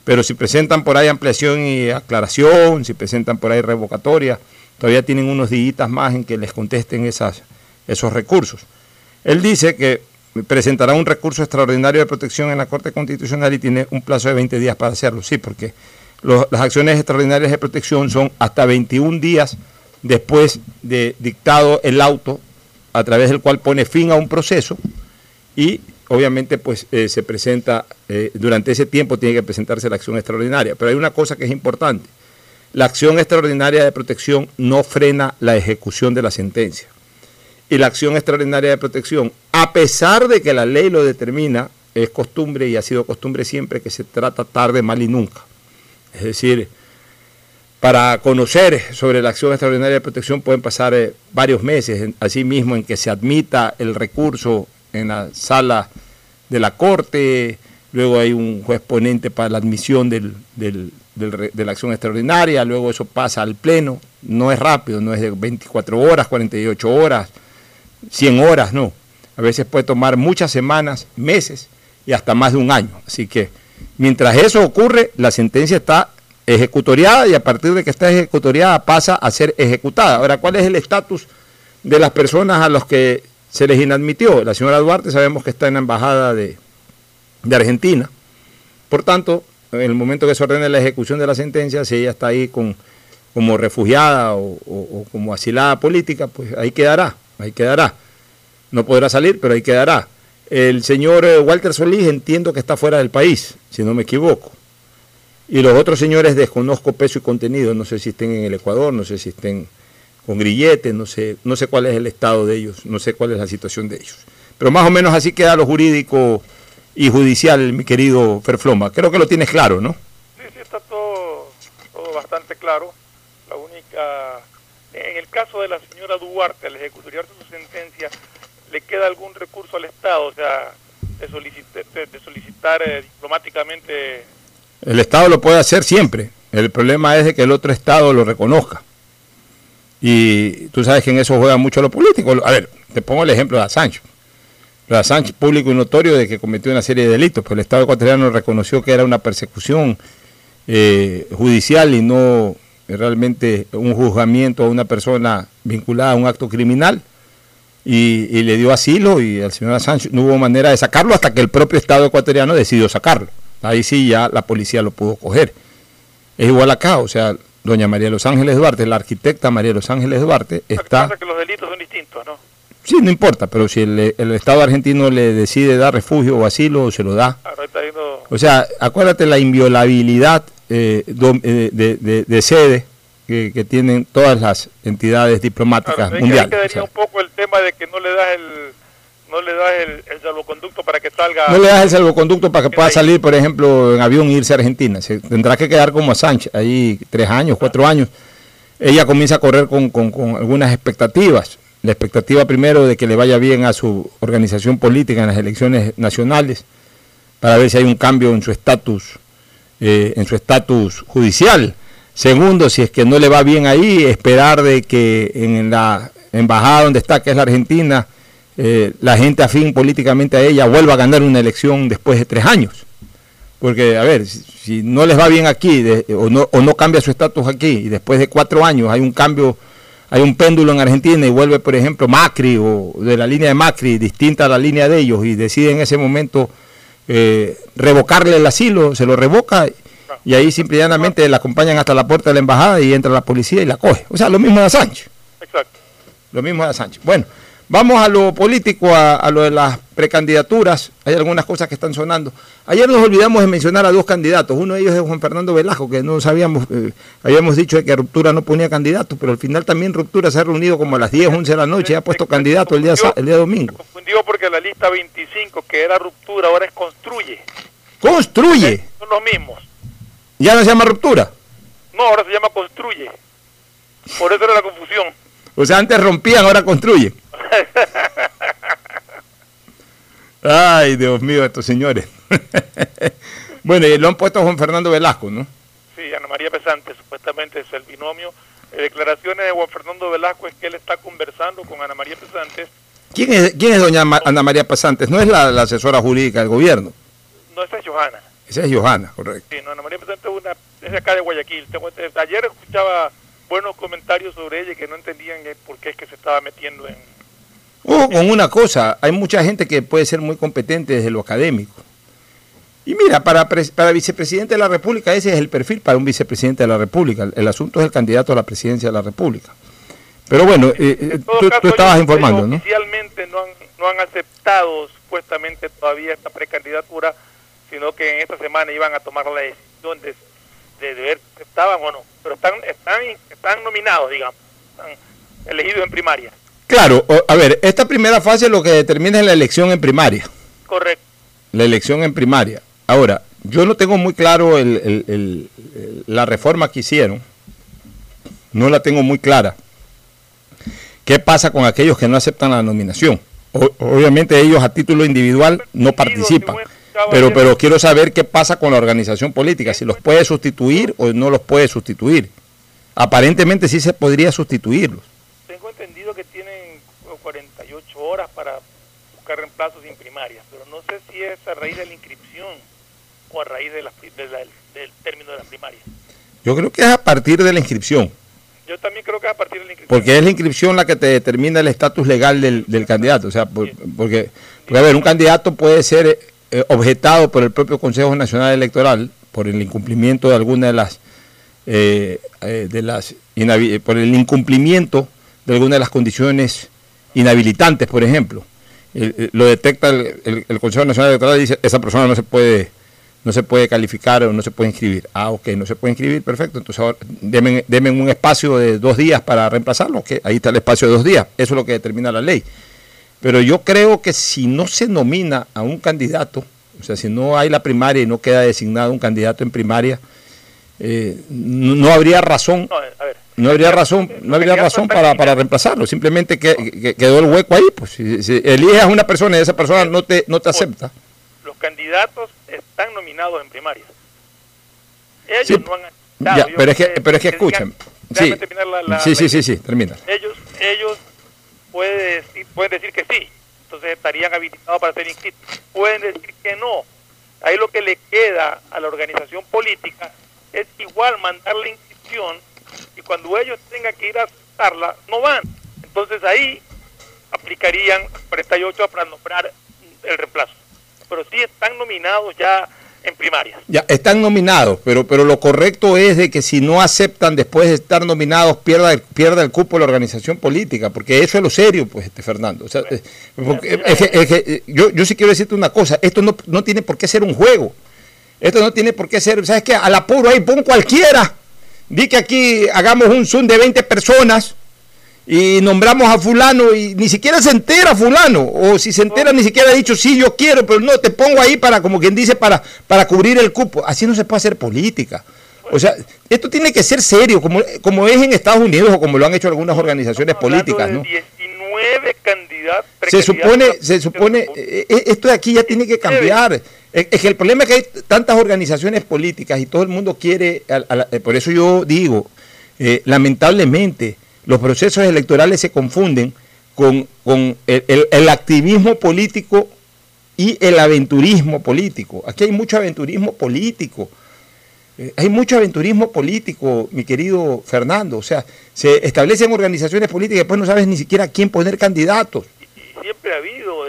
Pero si presentan por ahí ampliación y aclaración, si presentan por ahí revocatoria, todavía tienen unos días más en que les contesten esas, esos recursos. Él dice que presentará un recurso extraordinario de protección en la Corte Constitucional y tiene un plazo de 20 días para hacerlo. Sí, porque las acciones extraordinarias de protección son hasta 21 días después de dictado el auto a través del cual pone fin a un proceso y obviamente pues eh, se presenta, eh, durante ese tiempo tiene que presentarse la acción extraordinaria. Pero hay una cosa que es importante, la acción extraordinaria de protección no frena la ejecución de la sentencia. Y la acción extraordinaria de protección, a pesar de que la ley lo determina, es costumbre y ha sido costumbre siempre que se trata tarde, mal y nunca. Es decir, para conocer sobre la acción extraordinaria de protección pueden pasar eh, varios meses, así mismo en que se admita el recurso en la sala de la Corte, luego hay un juez ponente para la admisión del, de la acción extraordinaria, luego eso pasa al Pleno, no es rápido, no es de 24 horas, 48 horas, 100 horas, no. A veces puede tomar muchas semanas, meses y hasta más de un año. Así que mientras eso ocurre, la sentencia está ejecutoriada y a partir de que está ejecutoriada pasa a ser ejecutada. Ahora, ¿cuál es el estatus de las personas a los que se les inadmitió? La señora Duarte sabemos que está en la embajada de, Argentina. Por tanto, en el momento que se ordene la ejecución de la sentencia, si ella está ahí con, como refugiada o, como asilada política, pues ahí quedará, ahí quedará. No podrá salir, pero ahí quedará. El señor eh, Walter Solís entiendo que está fuera del país, si no me equivoco. Y los otros señores desconozco peso y contenido, no sé si estén en el Ecuador, no sé si estén con grilletes, no sé, no sé cuál es el estado de ellos, no sé cuál es la situación de ellos. Pero más o menos así queda lo jurídico y judicial, mi querido Ferfloma. Creo que lo tienes claro, ¿no? Sí, sí, está todo, todo bastante claro. La única, en el caso de la señora Duarte, al ejecutoriar su sentencia, ¿le queda algún recurso al Estado? O sea, de solicitar, de, solicitar eh, diplomáticamente el Estado lo puede hacer siempre. El problema es de que el otro Estado lo reconozca. Y tú sabes que en eso juega mucho lo político. A ver, te pongo el ejemplo de Assange. De Assange público y notorio de que cometió una serie de delitos, pero el Estado ecuatoriano reconoció que era una persecución eh, judicial y no realmente un juzgamiento a una persona vinculada a un acto criminal. Y, y, le dio asilo y al señor Assange no hubo manera de sacarlo hasta que el propio Estado ecuatoriano decidió sacarlo. Ahí sí ya la policía lo pudo coger. Es igual acá, o sea, doña María Los Ángeles Duarte, la arquitecta María Los Ángeles Duarte, está... Pasa que los delitos son distintos, ¿no? Sí, no importa, pero si el, Estado argentino le decide dar refugio o asilo, se lo da. O sea, acuérdate la inviolabilidad eh, eh, de, sede que, tienen todas las entidades diplomáticas mundiales. Ahí quedaría un poco el tema de que no le das el no le das el, salvoconducto para que salga. No le das el salvoconducto para que pueda salir, por ejemplo, en avión e irse a Argentina. Se tendrá que quedar como a Sánchez, ahí tres años, cuatro años. Ella comienza a correr con, algunas expectativas. La expectativa primero de que le vaya bien a su organización política en las elecciones nacionales, para ver si hay un cambio en su estatus, eh, en su estatus judicial. Segundo, si es que no le va bien ahí, esperar de que en la embajada donde está, que es la Argentina, eh, la gente afín políticamente a ella vuelva a ganar una elección después de tres años. Porque, a ver, si, no les va bien aquí o, no, o no cambia su estatus aquí y después de cuatro años hay un cambio, hay un péndulo en Argentina y vuelve, por ejemplo, Macri o de la línea de Macri distinta a la línea de ellos y decide en ese momento eh, revocarle el asilo, se lo revoca y ahí simplemente la acompañan hasta la puerta de la embajada y entra la policía y la coge. O sea, lo mismo de Sánchez. Exacto. Lo mismo de Sánchez. Bueno. Vamos a lo político, a, lo de las precandidaturas. Hay algunas cosas que están sonando. Ayer nos olvidamos de mencionar a dos candidatos. Uno de ellos es Juan Fernando Velasco, que no sabíamos, eh, habíamos dicho que Ruptura no ponía candidato, pero al final también Ruptura se ha reunido como a las 10, 11 de la noche y ha puesto candidato el día, el día domingo. Se confundió porque la lista 25, que era Ruptura, ahora es Construye. ¡Construye! Son los mismos. ¿Ya no se llama Ruptura? No, ahora se llama Construye. Por eso era la confusión. O sea, antes rompían, ahora construyen. Ay, Dios mío, estos señores. bueno, y lo han puesto a Juan Fernando Velasco, ¿no? Sí, Ana María Pesante, supuestamente es el binomio. Eh, declaraciones de Juan Fernando Velasco es que él está conversando con Ana María Pesantes. ¿Quién es, quién es doña Ana María Pesantes? ¿No es la, asesora jurídica del gobierno? No, esa es Johanna. Esa es Johanna, correcto. Sí, no, Ana María Pesante es, una, es de acá de Guayaquil. Tengo- ayer escuchaba buenos comentarios sobre ella que no entendían por qué es que se estaba metiendo en... Ojo con una cosa, hay mucha gente que puede ser muy competente desde lo académico. Y mira, para, para vicepresidente de la República, ese es el perfil para un vicepresidente de la República. El, el asunto es el candidato a la presidencia de la República. Pero bueno, eh, eh, tú, caso, tú estabas informando, ¿no? Oficialmente no han, no han aceptado supuestamente todavía esta precandidatura, sino que en esta semana iban a tomar la decisión de, de, de ver si estaban o no. Pero están, están, están nominados, digamos, están elegidos en primaria. Claro, a ver, esta primera fase lo que determina es la elección en primaria. Correcto. La elección en primaria. Ahora, yo no tengo muy claro el- el- el- el- la reforma que hicieron. No la tengo muy clara. ¿Qué pasa con aquellos que no aceptan la nominación? O- obviamente ellos a título individual no participan. Pero, pero quiero saber qué pasa con la organización política, si los puede sustituir o no los puede sustituir. Aparentemente sí se podría sustituirlos. Tengo entendido que tienen eh, 48 horas para buscar reemplazos en primaria, pero no sé si es a raíz de la inscripción o a raíz de la pri- de la- del término de la primaria. Yo creo que es a partir de la inscripción. Yo también creo que es a partir de la inscripción. Porque es la inscripción la que te determina el estatus legal del, del candidato. O sea, por- porque, porque, a ver, un candidato puede ser eh, objetado por el propio Consejo Nacional Electoral por el incumplimiento de alguna de las, eh, eh, de las por el incumplimiento de alguna de las condiciones inhabilitantes, por ejemplo. Lo detecta el, Consejo Nacional Electoral y dice, esa persona no se puede no se puede calificar o no se puede inscribir. Ah, ok, no se puede inscribir, perfecto. Entonces ahora denme, un espacio de dos días para reemplazarlo, que ahí está el espacio de dos días. Eso es lo que determina la ley. Pero yo creo que si no se nomina a un candidato, o sea, si no hay la primaria y no queda designado un candidato en primaria, eh, no, no habría razón, No, a ver, no habría razón, no habría razón para, para reemplazarlo. Simplemente que, que- quedó el hueco ahí. Pues si, si eliges a una persona y esa persona no te, no te acepta. los candidatos están nominados en primaria. Ellos Sí, no han aceptado. Pero es que, pero es que escuchen. Sí, terminar la- la- sí, sí, sí, termina. Ellos, ellos pueden decir, pueden decir que sí, entonces estarían habilitados para ser inscritos. Pueden decir que no. Ahí lo que le queda a la organización política es igual mandar la inscripción y cuando ellos tengan que ir a aceptarla, no van. Entonces ahí aplicarían 48 para nombrar el reemplazo. Pero sí están nominados ya en primaria. Ya, están nominados, pero, pero lo correcto es de que si no aceptan después de estar nominados, pierda, el- pierda el cupo de la organización política, porque eso es lo serio, pues, este Fernando. O sea, eh, porque es que- es que, eh, yo, yo sí quiero decirte una cosa, esto no, no tiene por qué ser un juego. Esto no tiene por qué ser, ¿sabes qué? Al apuro ahí pon cualquiera. Di que aquí hagamos un Zoom de 20 personas y nombramos a fulano y ni siquiera se entera fulano, o si se entera ni siquiera ha dicho sí yo quiero, pero no, te pongo ahí para, como quien dice, para, para cubrir el cupo. Así no se puede hacer política. O sea, esto tiene que ser serio, como, como es en Estados Unidos o como lo han hecho algunas organizaciones políticas, ¿no? 19 candidatos. Se supone, se supone, eh, eh, esto de aquí ya tiene que cambiar. Es, que el problema es que hay tantas organizaciones políticas y todo el mundo quiere, a- eh, por eso yo digo, eh, lamentablemente los procesos electorales se confunden con, con el, el- el activismo político y el aventurismo político. Aquí hay mucho aventurismo político. Eh, Hay mucho aventurismo político, mi querido Fernando. O sea, se establecen organizaciones políticas y después no sabes ni siquiera quién poner candidatos. Siempre ha habido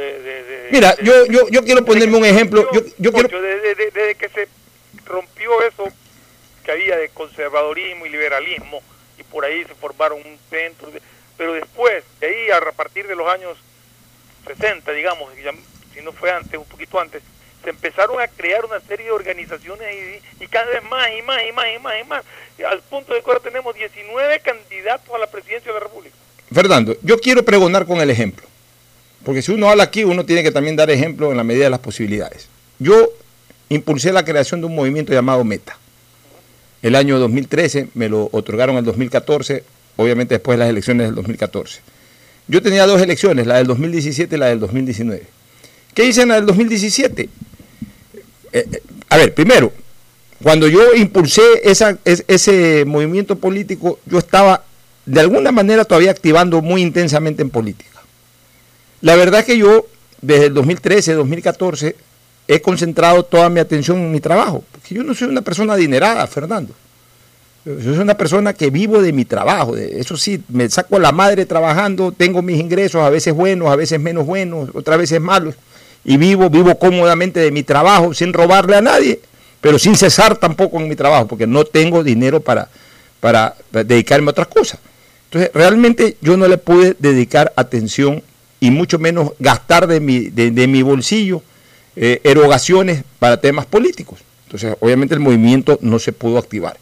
Mira, de- yo, yo, yo quiero ponerme un ejemplo. Yo, yo quiero, desde, desde- desde que se rompió eso que había de conservadorismo y liberalismo y por ahí se formaron un centro, de- pero después, de ahí a partir de los años 60, digamos, ya- si no fue antes, un poquito antes, se empezaron a crear una serie de organizaciones y, y cada vez más y más y más y más y más, al punto de que ahora tenemos 19 candidatos a la presidencia de la República. Fernando, yo quiero pregonar con el ejemplo. Porque si uno habla aquí, uno tiene que también dar ejemplo en la medida de las posibilidades. Yo impulsé la creación de un movimiento llamado Meta. El año 2013 me lo otorgaron el 2014, obviamente después de las elecciones del 2014. Yo tenía dos elecciones, la del 2017 y la del 2019. ¿Qué hice en la del 2017? Eh, eh, a ver, primero, cuando yo impulsé ese movimiento político, yo estaba de alguna manera todavía activando muy intensamente en política. La verdad es que yo, desde el 2013, 2014, he concentrado toda mi atención en mi trabajo. Porque yo no soy una persona adinerada, Fernando. Yo soy una persona que vivo de mi trabajo. Eso sí, me saco la madre trabajando, tengo mis ingresos, a veces buenos, a veces menos buenos, otras veces malos. Y vivo, vivo cómodamente de mi trabajo, sin robarle a nadie, pero sin cesar tampoco en mi trabajo, porque no tengo dinero para, para dedicarme a otras cosas. Entonces, realmente yo no le pude dedicar atención y mucho menos gastar de mi, de, mi bolsillo eh, erogaciones para temas políticos. Entonces, obviamente el movimiento no se pudo activar.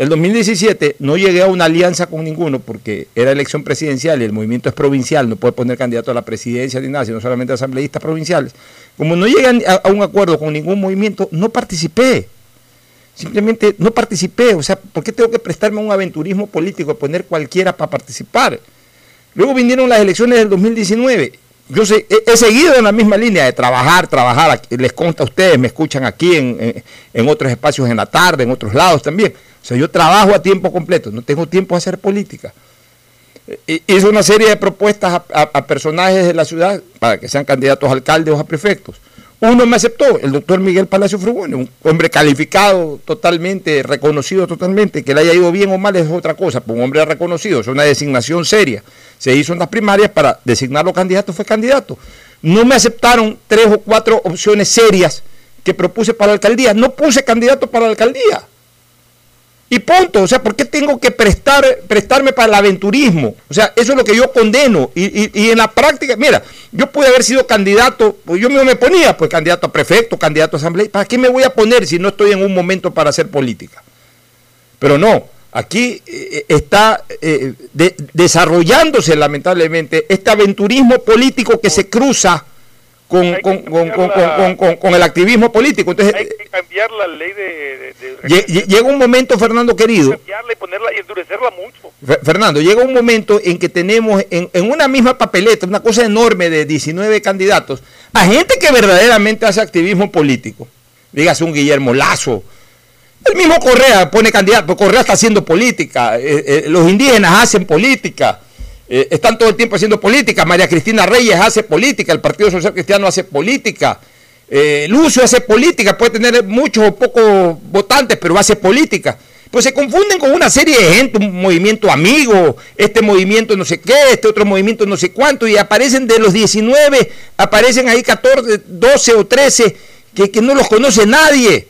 El 2017 no llegué a una alianza con ninguno porque era elección presidencial y el movimiento es provincial, no puede poner candidato a la presidencia ni nada, sino solamente asambleístas provinciales. Como no llegué a, un acuerdo con ningún movimiento, no participé. Simplemente no participé. O sea, ¿por qué tengo que prestarme a un aventurismo político, poner cualquiera para participar? Luego vinieron las elecciones del 2019. Yo sé, he, seguido en la misma línea de trabajar, trabajar. Les consta a ustedes, me escuchan aquí en, en otros espacios en la tarde, en otros lados también o sea, yo trabajo a tiempo completo, no tengo tiempo a hacer política. Hice una serie de propuestas a, personajes de la ciudad para que sean candidatos a alcaldes o a prefectos. Uno me aceptó, el doctor Miguel Palacio Frugone, un hombre calificado totalmente, reconocido totalmente, que le haya ido bien o mal es otra cosa, pues un hombre reconocido, es una designación seria. Se hizo en las primarias para designar los candidatos, fue candidato. No me aceptaron tres o cuatro opciones serias que propuse para la alcaldía. No puse candidato para la alcaldía. Y punto. O sea, ¿por qué tengo que prestar, prestarme para el aventurismo? O sea, eso es lo que yo condeno. Y, en la práctica, mira, yo pude haber sido candidato, pues yo me ponía, pues candidato a prefecto, candidato a asamblea. ¿Para qué me voy a poner si no estoy en un momento para hacer política? Pero no, aquí eh, está eh, desarrollándose lamentablemente este aventurismo político que se cruza con, con, con, el activismo político. Entonces, hay que cambiar la ley de... llega un momento, Fernando querido... Cambiarla y ponerla y endurecerla mucho. Fernando, llega un momento en que tenemos en, en, una misma papeleta, una cosa enorme de 19 candidatos, a gente que verdaderamente hace activismo político. Dígase un Guillermo Lazo. El mismo Correa pone candidato, Correa está haciendo política, eh, eh, los indígenas hacen política. Eh, están todo el tiempo haciendo política. María Cristina Reyes hace política, el Partido Social Cristiano hace política. Eh, Lucio hace política, puede tener muchos o pocos votantes, pero hace política. Pues se confunden con una serie de gente, un movimiento amigo, este movimiento no sé qué, este otro movimiento no sé cuánto, y aparecen de los 19, aparecen ahí 14, 12 o 13 que, que no los conoce nadie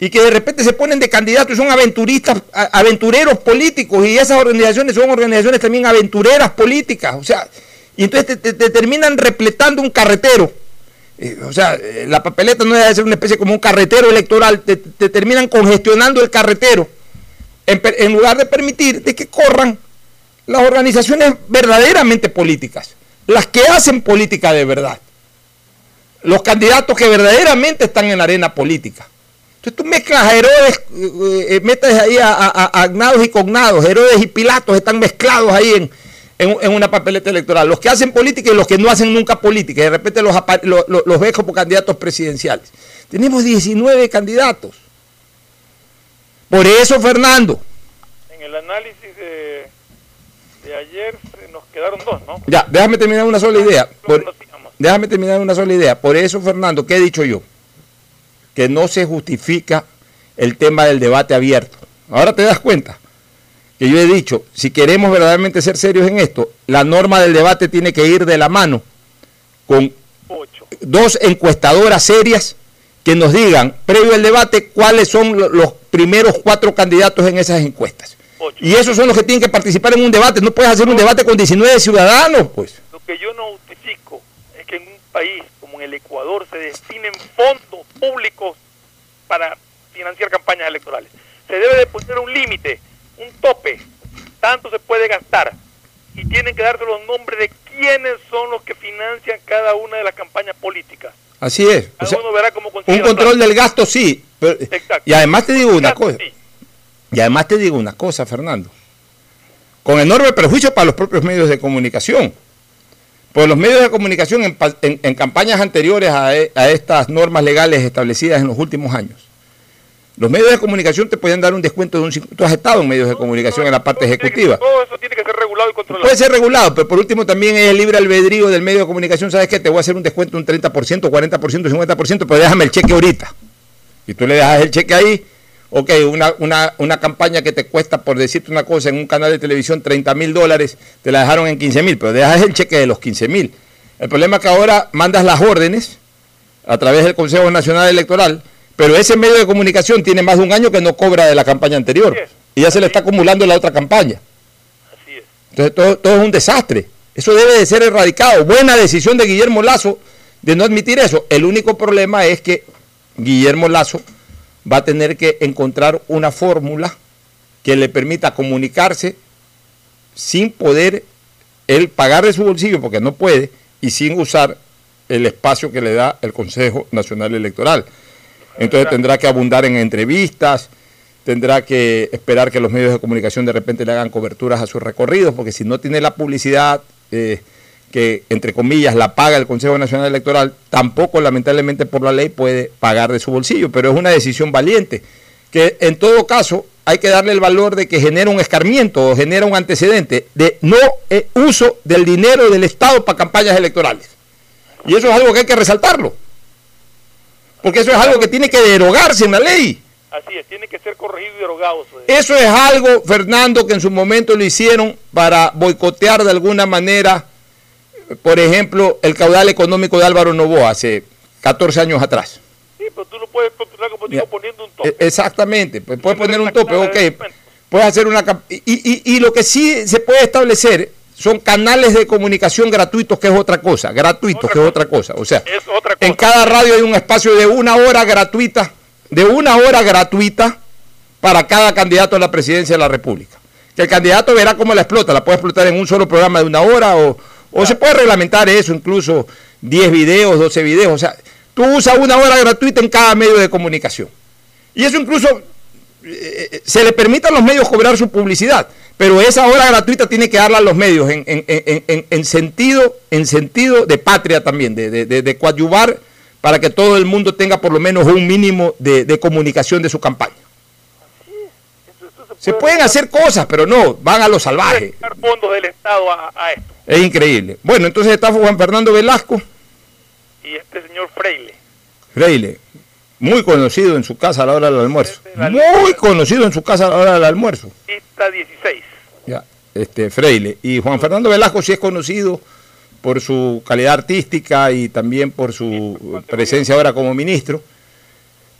y que de repente se ponen de candidatos, son aventuristas, aventureros políticos, y esas organizaciones son organizaciones también aventureras políticas, o sea, y entonces te, terminan repletando un carretero. Eh, o sea, eh, la papeleta no debe ser una especie como un carretero electoral, te, terminan congestionando el carretero, en, lugar de permitir de que corran las organizaciones verdaderamente políticas, las que hacen política de verdad, los candidatos que verdaderamente están en la arena política. Entonces tú mezclas a Herodes, eh, eh, metes ahí a, agnados y cognados, Herodes y Pilatos están mezclados ahí en, en, una papeleta electoral. Los que hacen política y los que no hacen nunca política. Y de repente los, los, ves como candidatos presidenciales. Tenemos 19 candidatos. Por eso, Fernando. En el análisis de, de ayer nos quedaron dos, ¿no? Ya, déjame terminar una sola idea. déjame terminar una sola idea. Por eso, Fernando, ¿qué he dicho yo? Que no se justifica el tema del debate abierto. Ahora te das cuenta que yo he dicho, si queremos verdaderamente ser serios en esto, la norma del debate tiene que ir de la mano con dos encuestadoras serias que nos digan, previo al debate, cuáles son los primeros cuatro candidatos en esas encuestas. Y esos son los que tienen que participar en un debate. No puedes hacer un debate con 19 ciudadanos, pues. Lo que yo no justifico es que en un país en el Ecuador se destinen fondos públicos para financiar campañas electorales. Se debe de poner un límite, un tope, tanto se puede gastar y tienen que darse los nombres de quiénes son los que financian cada una de las campañas políticas. Así es. un control del gasto sí. y además te digo una cosa. Y además te digo una cosa, Fernando. Con enorme perjuicio para los propios medios de comunicación. Pues los medios de comunicación en, campañas anteriores e, a, estas normas legales establecidas en los últimos años, los medios de comunicación te pueden dar un descuento de un 5%. Tú has estado en medios de comunicación en la parte ejecutiva. Todo eso tiene que ser regulado y controlado. Puede ser regulado, pero por último también es el libre albedrío del medio de comunicación. ¿Sabes qué? Te voy a hacer un descuento un 30%, 40%, 50%, pero déjame el cheque ahorita. Y tú le dejas el cheque ahí. Ok, una, una, una campaña que te cuesta, por decirte una cosa, en un canal de televisión 30 mil dólares, te la dejaron en 15 mil, pero dejas el cheque de los 15 mil. El problema es que ahora mandas las órdenes a través del Consejo Nacional Electoral, pero ese medio de comunicación tiene más de un año que no cobra de la campaña anterior. Y ya se le está acumulando la otra campaña. Entonces todo, todo es un desastre. Eso debe de ser erradicado. Buena decisión de Guillermo Lazo de no admitir eso. El único problema es que Guillermo Lazo va a tener que encontrar una fórmula que le permita comunicarse sin poder él pagar de su bolsillo, porque no puede, y sin usar el espacio que le da el Consejo Nacional Electoral. Entonces tendrá que abundar en entrevistas, tendrá que esperar que los medios de comunicación de repente le hagan coberturas a sus recorridos, porque si no tiene la publicidad eh, que, entre comillas, la paga el Consejo Nacional Electoral, tampoco, lamentablemente, por la ley puede pagar de su bolsillo, pero es una decisión valiente, que en todo caso hay que darle el valor de que genera un escarmiento o genera un antecedente de no eh, uso del dinero del Estado para campañas electorales. Y eso es algo que hay que resaltarlo, porque eso es algo que tiene que derogarse en la ley. Así es, tiene que ser corregido y derogado. Eso es algo, Fernando, que en su momento lo hicieron para boicotear de alguna manera, por ejemplo, el caudal económico de Álvaro Novoa hace 14 años atrás. Sí, pero tú lo puedes como digo, poniendo un tope. E- Exactamente, pues puedes poner un tope, ok. Puedes hacer una... Y, y, y lo que sí se puede establecer son canales de comunicación gratuitos, que es otra cosa, gratuitos, que es otra cosa. O sea, en cada radio hay un espacio de una hora gratuita de una hora gratuita para cada candidato a la presidencia de la República. Que el candidato verá cómo la explota, la puede explotar en un solo programa de una hora o, o se puede reglamentar eso, incluso 10 videos, 12 videos. O sea, tú usas una hora gratuita en cada medio de comunicación. Y eso incluso eh, se le permite a los medios cobrar su publicidad, pero esa hora gratuita tiene que darla a los medios en, en, en, en sentido, en sentido de patria también, de, de, de, de coadyuvar para que todo el mundo tenga por lo menos un mínimo de, de comunicación de su campaña. Se pueden hacer cosas, pero no, van a lo salvaje. fondos del Estado a, a, esto. Es increíble. Bueno, entonces está Juan Fernando Velasco. Y este señor Freile. Freile, muy conocido en su casa a la hora del almuerzo. Muy conocido en su casa a la hora del almuerzo. Lista 16. Ya, este, Freile. Y Juan Fernando Velasco sí es conocido por su calidad artística y también por su presencia ahora como ministro.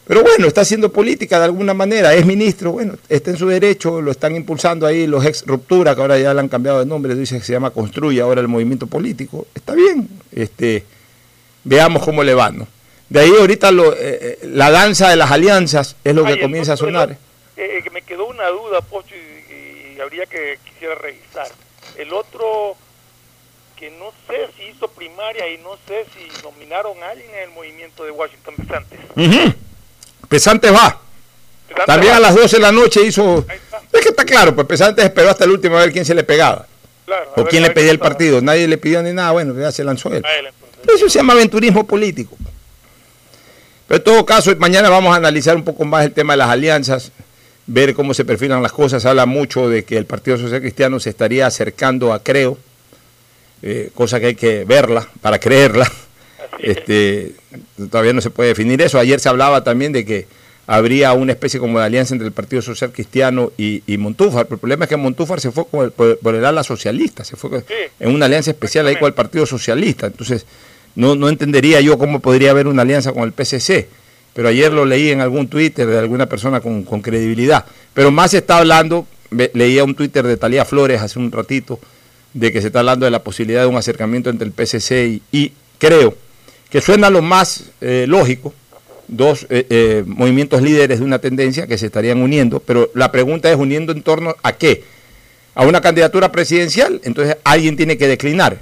Pero bueno, está haciendo política de alguna manera, es ministro, bueno, está en su derecho, lo están impulsando ahí los ex ruptura, que ahora ya le han cambiado de nombre, dice que se llama Construye ahora el movimiento político. Está bien, este, veamos cómo le va, ¿no? De ahí ahorita lo, eh, la danza de las alianzas es lo Ay, que comienza a sonar. Eh, que me quedó una duda, Pocho, y, y habría que quisiera revisar. El otro que no sé si hizo primaria y no sé si nominaron a alguien en el movimiento de Washington Pesantes. Uh -huh. Pesantes va. Pesantes También va. a las 12 de la noche hizo... Es que está claro, pues Pesantes esperó hasta el último a ver quién se le pegaba. Claro, o quién le pedía el partido. Nadie le pidió ni nada, bueno, ya se lanzó él, Eso se llama aventurismo político. Pero en todo caso, mañana vamos a analizar un poco más el tema de las alianzas, ver cómo se perfilan las cosas. Habla mucho de que el Partido Social Cristiano se estaría acercando a Creo, eh, cosa que hay que verla para creerla. Este, todavía no se puede definir eso. Ayer se hablaba también de que habría una especie como de alianza entre el Partido Social Cristiano y, y Montúfar. Pero el problema es que Montúfar se fue por el, por, por el ala socialista, se fue en una alianza especial ahí con el Partido Socialista. Entonces, no, no entendería yo cómo podría haber una alianza con el PCC. Pero ayer lo leí en algún Twitter de alguna persona con, con credibilidad. Pero más se está hablando, leía un Twitter de Talía Flores hace un ratito, de que se está hablando de la posibilidad de un acercamiento entre el PCC y, y creo que suena lo más eh, lógico, dos eh, eh, movimientos líderes de una tendencia que se estarían uniendo, pero la pregunta es uniendo en torno a qué? A una candidatura presidencial, entonces alguien tiene que declinar.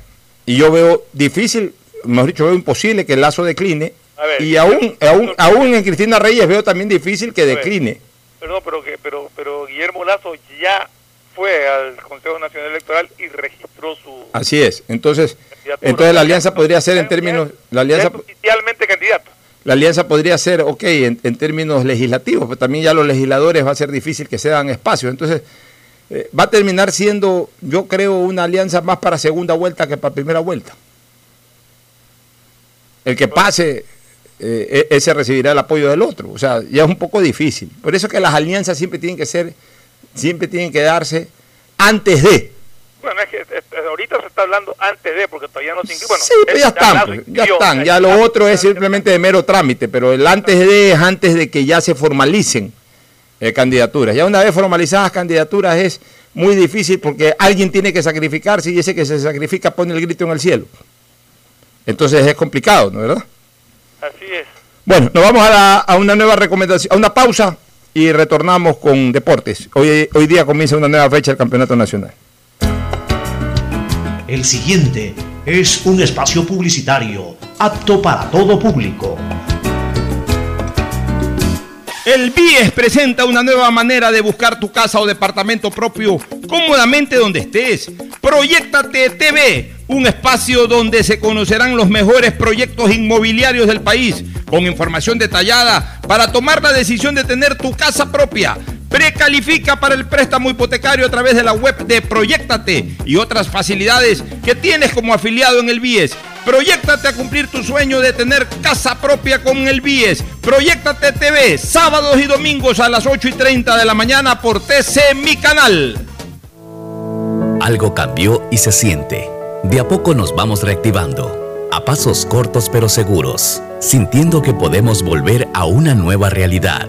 Y yo veo difícil, mejor dicho, veo imposible que el lazo decline, ver, y aún, aún, aún en Cristina Reyes veo también difícil que decline. Perdón, pero, que, pero, pero Guillermo Lazo ya fue al Consejo Nacional Electoral y registró su... Así es, entonces, entonces la alianza podría ser en términos... La alianza, oficialmente candidato. La alianza podría ser, ok, en, en, términos legislativos, pero también ya los legisladores va a ser difícil que se dan espacios. Entonces, eh, va a terminar siendo, yo creo, una alianza más para segunda vuelta que para primera vuelta. El que pase, eh, e-, ese recibirá el apoyo del otro. O sea, ya es un poco difícil. Por eso que las alianzas siempre tienen que ser, siempre tienen que darse antes de. Bueno, es que este, ahorita se está hablando antes de, porque todavía no se Bueno, sí, pero ya están, pues, ya están. Ya lo otro es simplemente de mero trámite, pero el antes de es antes de que ya se formalicen eh, candidaturas. Ya una vez formalizadas candidaturas es muy difícil porque alguien tiene que sacrificarse y ese que se sacrifica pone el grito en el cielo. Entonces es complicado, ¿no verdad? Así es. Bueno, nos vamos a, a una nueva recomendación, a una pausa y retornamos con deportes. Hoy, hoy día comienza una nueva fecha del Campeonato Nacional. El siguiente es un espacio publicitario apto para todo público. El BIES presenta una nueva manera de buscar tu casa o departamento propio cómodamente donde estés. Proyectate TV, un espacio donde se conocerán los mejores proyectos inmobiliarios del país, con información detallada para tomar la decisión de tener tu casa propia. Precalifica para el préstamo hipotecario a través de la web de Proyectate y otras facilidades que tienes como afiliado en el BIES. Proyectate a cumplir tu sueño de tener casa propia con el BIES. Proyectate TV, sábados y domingos a las 8 y 30 de la mañana por TC Mi Canal. Algo cambió y se siente. De a poco nos vamos reactivando, a pasos cortos pero seguros, sintiendo que podemos volver a una nueva realidad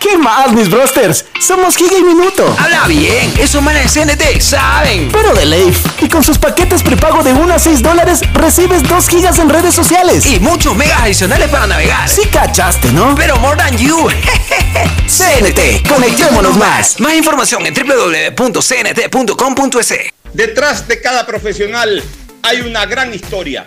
¿Qué más, mis brosters? Somos Giga y Minuto. Habla bien, esos manes de CNT saben. Pero de Leif. Y con sus paquetes prepago de 1 a 6 dólares, recibes 2 gigas en redes sociales. Y muchos megas adicionales para navegar. Sí cachaste, ¿no? Pero more than you. CNT, conectémonos más. Más información en www.cnt.com.es. Detrás de cada profesional hay una gran historia.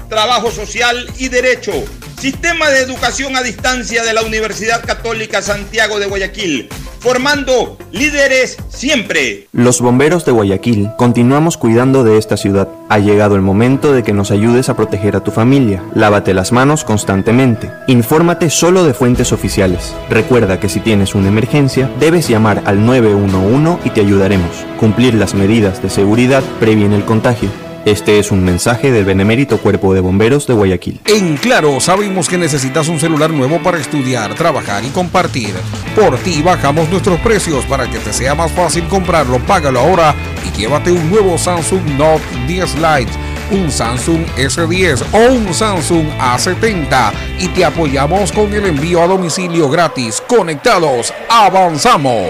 trabajo social y derecho. Sistema de Educación a Distancia de la Universidad Católica Santiago de Guayaquil, formando líderes siempre. Los bomberos de Guayaquil continuamos cuidando de esta ciudad. Ha llegado el momento de que nos ayudes a proteger a tu familia. Lávate las manos constantemente. Infórmate solo de fuentes oficiales. Recuerda que si tienes una emergencia, debes llamar al 911 y te ayudaremos. Cumplir las medidas de seguridad previene el contagio. Este es un mensaje del Benemérito Cuerpo de Bomberos de Guayaquil. En Claro, sabemos que necesitas un celular nuevo para estudiar, trabajar y compartir. Por ti bajamos nuestros precios para que te sea más fácil comprarlo. Págalo ahora y llévate un nuevo Samsung Note 10 Lite, un Samsung S10 o un Samsung A70 y te apoyamos con el envío a domicilio gratis. Conectados, avanzamos.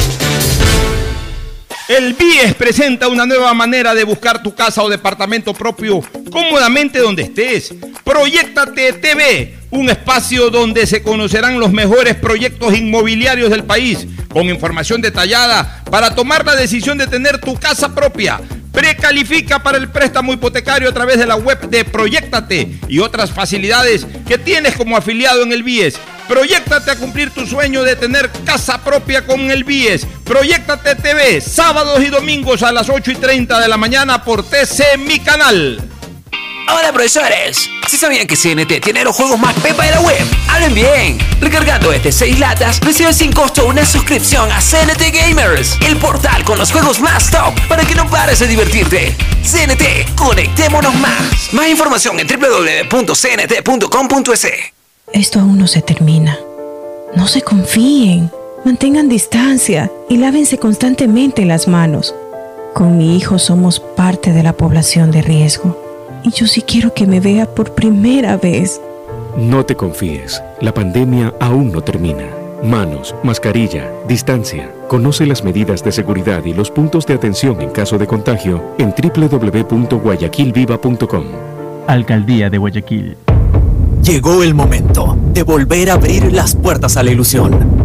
El BIES presenta una nueva manera de buscar tu casa o departamento propio cómodamente donde estés. Proyectate TV, un espacio donde se conocerán los mejores proyectos inmobiliarios del país, con información detallada para tomar la decisión de tener tu casa propia. Precalifica para el préstamo hipotecario a través de la web de Proyectate y otras facilidades que tienes como afiliado en el BIES. Proyectate a cumplir tu sueño de tener casa propia con el BIES. Proyectate TV, sábados y domingos a las 8 y 30 de la mañana por TC Mi Canal. Hola profesores, ¿Sí sabían que CNT tiene los juegos más pepa de la web? ¡Hablen bien! Recargando este 6 latas, recibes sin costo una suscripción a CNT Gamers, el portal con los juegos más top para que no pares de divertirte. CNT, conectémonos más. Más información en www.cnt.com.es. Esto aún no se termina. No se confíen. Mantengan distancia y lávense constantemente las manos. Con mi hijo somos parte de la población de riesgo. Y yo sí quiero que me vea por primera vez. No te confíes, la pandemia aún no termina. Manos, mascarilla, distancia. Conoce las medidas de seguridad y los puntos de atención en caso de contagio en www.guayaquilviva.com. Alcaldía de Guayaquil. Llegó el momento de volver a abrir las puertas a la ilusión,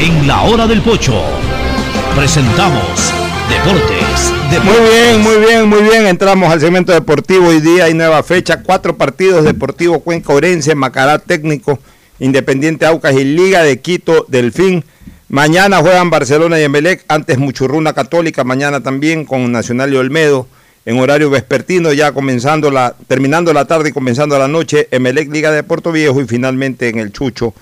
En la hora del pocho presentamos Deportes. Muy bien, muy bien, muy bien. Entramos al segmento deportivo. Hoy día hay nueva fecha. Cuatro partidos deportivos Cuenca Orense, Macará Técnico, Independiente Aucas y Liga de Quito Delfín. Mañana juegan Barcelona y Emelec, antes Muchurruna Católica, mañana también con Nacional y Olmedo, en horario vespertino, ya comenzando la, terminando la tarde y comenzando la noche, Emelec Liga de Puerto Viejo y finalmente en el Chucho,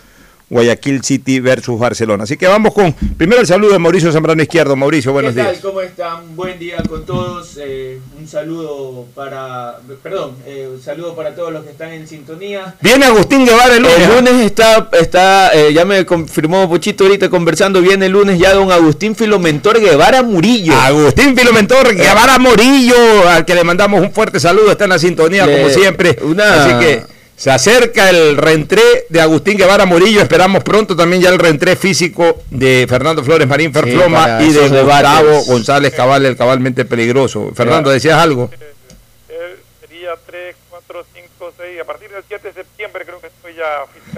Guayaquil City versus Barcelona. Así que vamos con, primero el saludo de Mauricio Zambrano Izquierdo. Mauricio, buenos ¿Qué tal? días. ¿Cómo están? Buen día con todos. Eh, un saludo para, perdón, eh, un saludo para todos los que están en sintonía. Viene Agustín Guevara el lunes. El lunes está, está eh, ya me confirmó Pochito ahorita conversando, viene el lunes ya don Agustín Filomentor Guevara Murillo. Agustín Filomentor Guevara Murillo, al que le mandamos un fuerte saludo, está en la sintonía Le- como siempre. una- Así que se acerca el reentré de Agustín Guevara Murillo, esperamos pronto también ya el reentré físico de Fernando Flores Marín Ferfloma para y de Gustavo debates. González Cabal, el cabalmente peligroso. Fernando, ¿decías algo? Sería 3, 4, 5, 6. A partir del 7 de septiembre creo que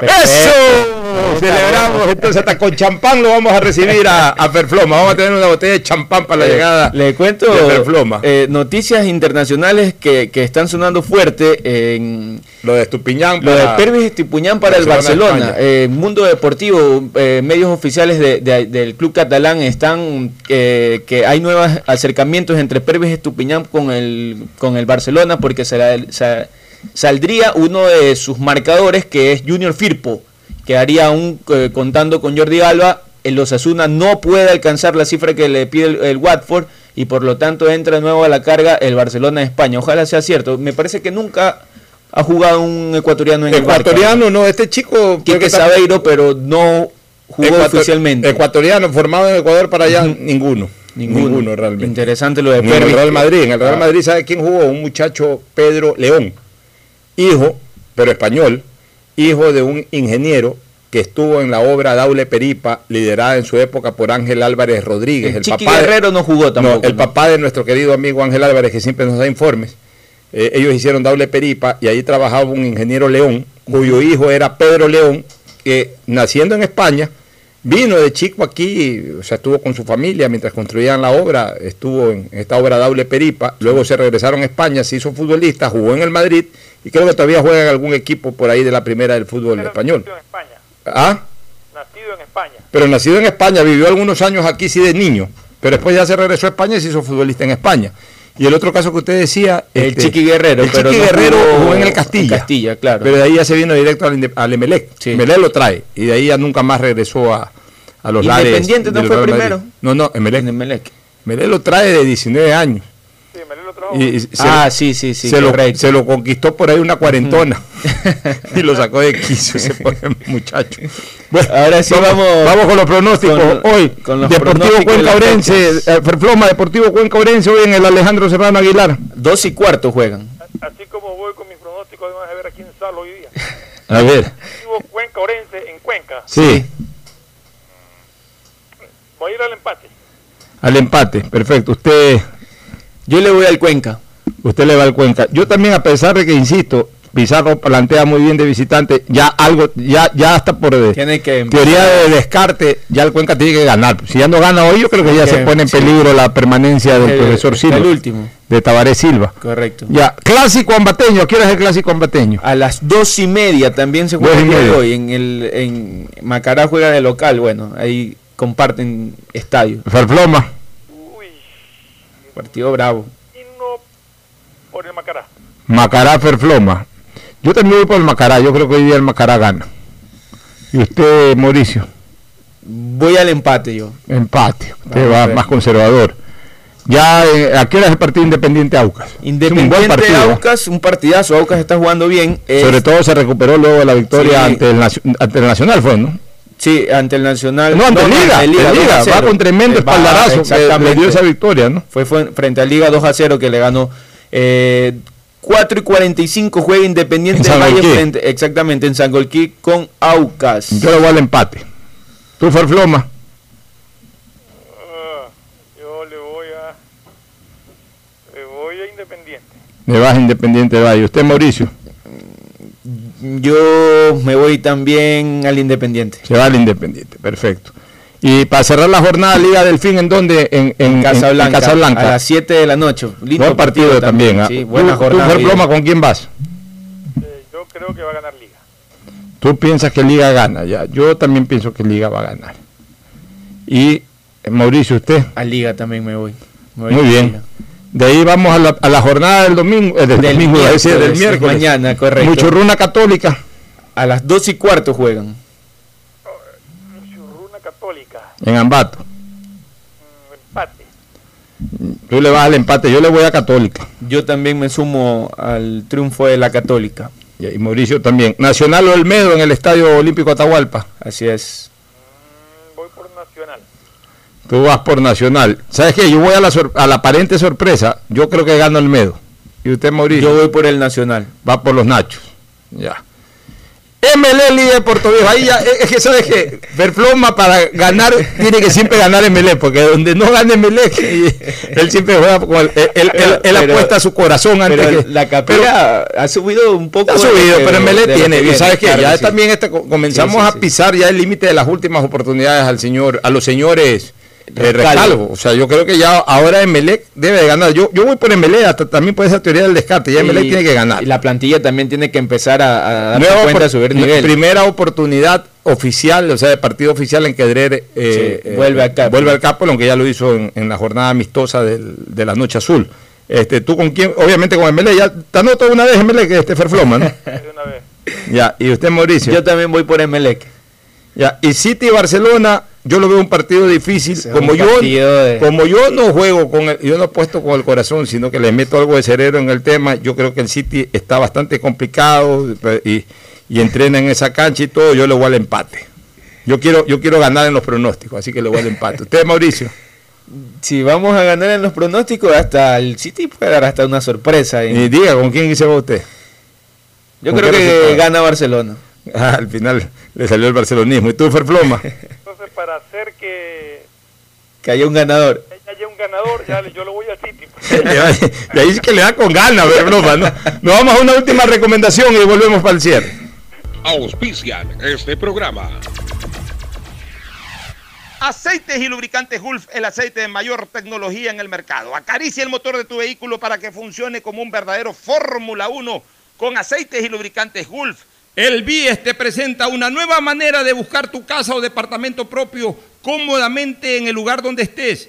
¡Eso! Celebramos, entonces hasta con champán lo vamos a recibir a, a Ferfloma. Vamos a tener una botella de champán para la Eh, llegada Le cuento de Ferfloma. eh, noticias internacionales que, que están sonando fuerte en Lo de Estupiñán lo de para- Pervis Estupiñán para el Barcelona. Eh, Mundo Deportivo, eh, medios oficiales de- de- del club catalán están eh, que hay nuevos acercamientos entre Pervis Estupiñán con el con el Barcelona porque se la- se- saldría uno de sus marcadores que es Junior Firpo, quedaría aún eh, contando con Jordi Alba. El Osasuna no puede alcanzar la cifra que le pide el, el Watford y por lo tanto entra de nuevo a la carga el Barcelona de España. Ojalá sea cierto. Me parece que nunca ha jugado un ecuatoriano en el Barca. Ecuatoriano, no, este chico. Quique Sabeiro, pero no jugó Ecuator- oficialmente. Ecuatoriano, formado en Ecuador para allá, ninguno. Ninguno. Ninguno, realmente. Interesante lo de en el. Real Madrid. En el Real Ah. Madrid, ¿sabe quién jugó? Un muchacho, Pedro León, hijo, pero español, hijo de un ingeniero que estuvo en la obra Daule Peripa, liderada en su época por Ángel Álvarez Rodríguez. El Chiqui de- Guerrero no jugó tampoco. No, el ¿no? papá de nuestro querido amigo Ángel Álvarez, que siempre nos da informes. Eh, ellos hicieron Daule Peripa y ahí trabajaba un ingeniero León, cuyo hijo era Pedro León, que naciendo en España, vino de chico aquí, o sea, estuvo con su familia mientras construían la obra, estuvo en esta obra Daule Peripa, luego se regresaron a España, se hizo futbolista, jugó en el Madrid y creo que todavía juega en algún equipo por ahí de la primera del fútbol español. Nacido en España. ¿Ah? Nacido en España. Pero nacido en España, vivió algunos años aquí sí de niño, pero después ya se regresó a España y se hizo futbolista en España. Y el otro caso que usted decía... El este, Chiqui Guerrero, El pero Chiqui no Guerrero jugó jugó en el en Castilla. Castilla, claro. Pero de ahí ya se vino directo al, al Emelec. Emelec lo trae. Y de ahí ya nunca más regresó a, a los lares. Independiente no fue Real Madrid. primero. No, no, Emelec. Emelec. Emelec lo trae de 19 años. Y- y se- Ah, sí, sí, sí, Se lo, se lo conquistó por ahí una cuarentona. y lo sacó de quicio ese pobre muchacho. Bueno, Ahora sí vamos, Vamos con los pronósticos. con- hoy, con los Deportivo Cuenca Orense, eh, Ferfloma, Deportivo Cuenca Orense, hoy en el Alejandro Serrano Aguilar. Dos y cuarto juegan. Así como voy con mis pronósticos, además de ver a quién salo hoy día. A ver. Vivo Cuenca Orense en Cuenca. Sí, Voy a ir al empate. al empate. Perfecto. Usted. Yo le voy al Cuenca. Usted le va al Cuenca. Yo también, a pesar de que, insisto, Pizarro plantea muy bien de visitante, ya algo, ya, ya hasta por de- Tiene que teoría de descarte, ya el Cuenca tiene que ganar. Si ya no gana hoy, yo creo que ya se pone en sí. peligro la permanencia del El- profesor Silva. el último. De Tabaré Silva. Correcto. Ya, clásico ambateño. ¿Qué hora es el clásico ambateño? A las dos y media también se juega el hoy. En, el, en Macará juega de local. Bueno, ahí comparten estadio. Farfloma. Partido bravo. Por el Macará. Macará Ferfloma. Yo también voy por el Macará. Yo creo que hoy día el Macará gana. ¿Y usted, Mauricio? Voy al empate yo. Empate. Usted va más conservador. Ya, eh, ¿a qué hora es el partido Independiente Aucas? Es un buen Independiente partido. Aucas, un partidazo. Aucas está jugando bien. Es- Sobre todo se recuperó luego de la victoria Sí. ante, el, ante el Nacional, fue, ¿no? Sí, ante el Nacional. No, ante Liga, 2 Liga, a 0. va con tremendo Eh, espaldarazo que le exactamente. dio esa victoria, ¿no? Fue, fue frente a Liga 2 a 0 que le ganó. Eh, 4 y 45 juega Independiente del Valle frente, exactamente, en Sangolquí con Aucas. Yo le voy al empate. ¿Tú, Ferfloma? Ah, yo le voy a. Le voy a Independiente. Le vas a Independiente del Valle. ¿Usted, Mauricio? Yo me voy también al Independiente. Se va al Independiente, perfecto. Y para cerrar la jornada Liga del Fin, ¿en dónde? En, en, en- Casablanca, en Casablanca. a las 7 de la noche. Lindo Buen partido, también. ¿ah? Sí, ¿Tú, buena tú, jornada. Ferfloma, ¿con quién vas? Eh, yo creo que va a ganar Liga. Tú piensas que Liga gana, ya. Yo también pienso que Liga va a ganar. Y eh, Mauricio, usted. A Liga también me voy. Me voy Muy bien. Liga. De ahí vamos a la, a la jornada del domingo, eh, del, Del domingo, a decir, del miércoles, miércoles. mañana, correcto. Muchurruna Católica A las 2 y cuarto juegan. Churruna Católica. en Ambato. Empate. Tú le vas al empate, yo le voy a Católica. Yo también me sumo al triunfo de la Católica. Y y Mauricio también. Nacional Olmedo en el Estadio Olímpico Atahualpa. Así es. Tú vas por Nacional. ¿Sabes qué? Yo voy a la, sor- a la aparente sorpresa. Yo creo que gana Olmedo. ¿Y usted, Mauricio? Yo voy por el Nacional. Va por los Nachos. Ya. MLE de Puerto Viejo. Ahí ya, es es que sabes que Verfloma para ganar tiene que siempre ganar MLE, porque donde no gane MLE, él siempre juega con el, él, él- él- él Pero- apuesta su corazón antes Pero que. la capela ha subido un poco. Ha subido, pero MLE tiene. Y sabes que claro ya sí. también este, co- comenzamos Sí, sí, a pisar ya el límite de las últimas oportunidades al señor, a los señores. Eh, Rescalvo. Rescalvo. O sea, yo creo que ya ahora Emelec debe de ganar. Yo, yo voy por Emelec, hasta también por esa teoría del descarte. Ya Emelec tiene que ganar. Y la plantilla también tiene que empezar a, a Nueva cuenta de subir nivel. Primera oportunidad oficial, o sea, de partido oficial en que Drer eh, Sí, eh, vuelve al Capo. vuelve al Capo, aunque ya lo hizo en, en la jornada amistosa del- de la Noche Azul. Este, tú con quién, obviamente con Emelec, ya te anoto una vez Emelec, que este Ferfloma, ¿no? De una vez. ya, y usted Mauricio. Yo también voy por Emelec. Ya, y City y Barcelona, yo lo veo un partido difícil. Ese Como yo, de- como yo no juego con el, yo no apuesto con el corazón, sino que le meto algo de cerebro en el tema, yo creo que el City está bastante complicado y, y entrena en esa cancha y todo, yo le voy al empate. Yo quiero, yo quiero ganar en los pronósticos, así que le voy al empate. ¿Usted, Mauricio? Si vamos a ganar en los pronósticos, hasta el City puede dar hasta una sorpresa. ahí. Y diga, ¿con quién se va usted? Yo ¿con creo que resultado? gana Barcelona. Ah, al final le salió el barcelonismo. ¿Y tú, Ferfloma? Entonces, para hacer que Que haya un ganador. haya un ganador, ya le- yo lo voy al City. De ahí sí que le da con ganas, Ferfloma, ¿no? Nos vamos a una última recomendación y volvemos para el cierre. Auspician este programa. Aceites y lubricantes Gulf, el aceite de mayor tecnología en el mercado. Acaricia el motor de tu vehículo para que funcione como un verdadero Fórmula 1 con aceites y lubricantes Gulf. El BIES te presenta una nueva manera de buscar tu casa o departamento propio cómodamente en el lugar donde estés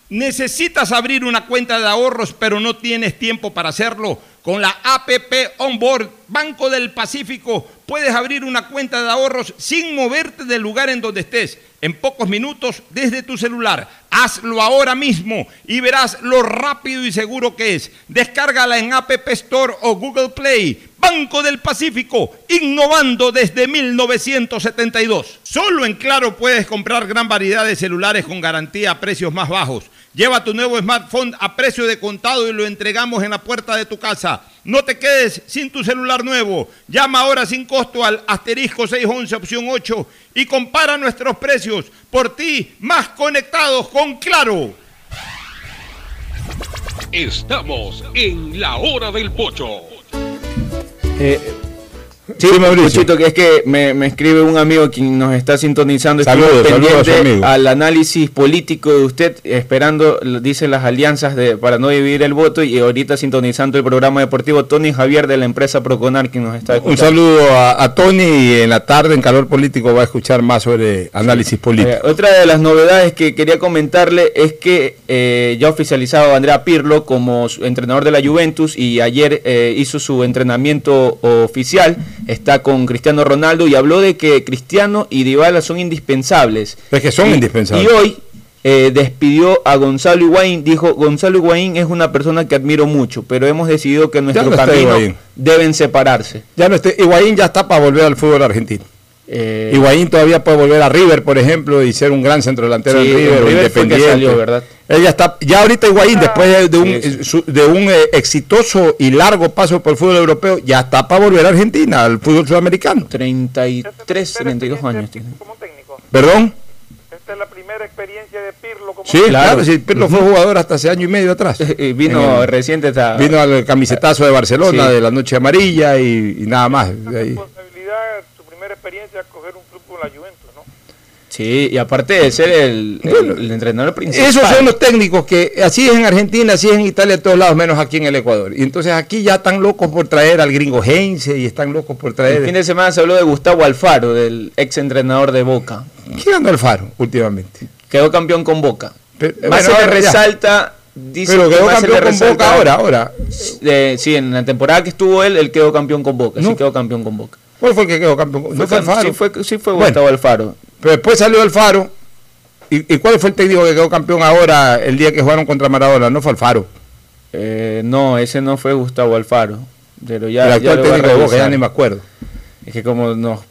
¿Necesitas abrir una cuenta de ahorros pero no tienes tiempo para hacerlo? Con la APP Onboard Banco del Pacífico puedes abrir una cuenta de ahorros sin moverte del lugar en donde estés, en pocos minutos desde tu celular. Hazlo ahora mismo y verás lo rápido y seguro que es. Descárgala en App Store o Google Play. Banco del Pacífico, innovando desde 1972. Solo en Claro puedes comprar gran variedad de celulares con garantía a precios más bajos. Lleva tu nuevo smartphone a precio de contado y lo entregamos en la puerta de tu casa. No te quedes sin tu celular nuevo. Llama ahora sin costo al asterisco 611 opción 8 y compara nuestros precios. Por ti, más conectados con Claro. Estamos en la hora del pocho. Eh, Sí, Mauricio. que es que me, escribe un amigo quien nos está sintonizando. Saludos, pendiente al análisis político de usted, esperando, dice las alianzas de, para no dividir el voto y ahorita sintonizando el programa deportivo Tony Javier de la empresa Proconar, quien nos está escuchando. Un saludo a, Tony y en la tarde en Calor Político va a escuchar más sobre análisis político. Eh, otra de las novedades que quería comentarle es que eh, ya oficializado Andrea Pirlo como entrenador de la Juventus y ayer eh, hizo su entrenamiento oficial está con Cristiano Ronaldo y habló de que Cristiano y Dybala son indispensables. Es que son indispensables. Y hoy eh, despidió a Gonzalo Higuaín, dijo, Gonzalo Higuaín es una persona que admiro mucho, pero hemos decidido que nuestros caminos deben separarse. Ya no esté, Higuaín ya está para volver al fútbol argentino. Eh, Higuaín todavía puede volver a River, por ejemplo, y ser un gran centro delantero del River, independiente. Salió, ¿verdad? Ella está, ya ahorita Higuaín, ah, después de un, de un eh, exitoso y largo paso por el fútbol europeo, ya está para volver a Argentina, al fútbol sudamericano. 33, 32 años tiene. Como técnico. ¿Perdón? Esta es la primera experiencia de Pirlo como Sí, claro, sí, Pirlo fue jugador hasta hace año y medio atrás. vino reciente. Vino al camisetazo de Barcelona, de la noche amarilla y, y nada más. Ahí experiencia coger un club con la Juventus, ¿no? Sí, y aparte de ser el, entrenador principal. Esos son los técnicos que así es en Argentina, así es en Italia, en todos lados, menos aquí en el Ecuador. Y entonces aquí ya están locos por traer al gringo Heinze y están locos por traer. El fin de semana se habló de Gustavo Alfaro, del ex entrenador de Boca. ¿Quién anda Alfaro últimamente? Quedó campeón con Boca. Pero, Más se resalta. Dice pero quedó campeón con Boca ahora, ahora. sí, en la temporada que estuvo él, él quedó campeón con Boca. Sí, quedó campeón con Boca. ¿Cuál fue el que quedó campeón? ¿No fue, Alfaro? Sí fue, sí fue Gustavo Alfaro. Pero después salió Alfaro. ¿Y, ¿Y, cuál fue el técnico que quedó campeón ahora el día que jugaron contra Maradona? No fue Alfaro. Eh, no, ese no fue Gustavo Alfaro. Pero ya, el actual técnico de Boca, ya ni me acuerdo. Es que como nos,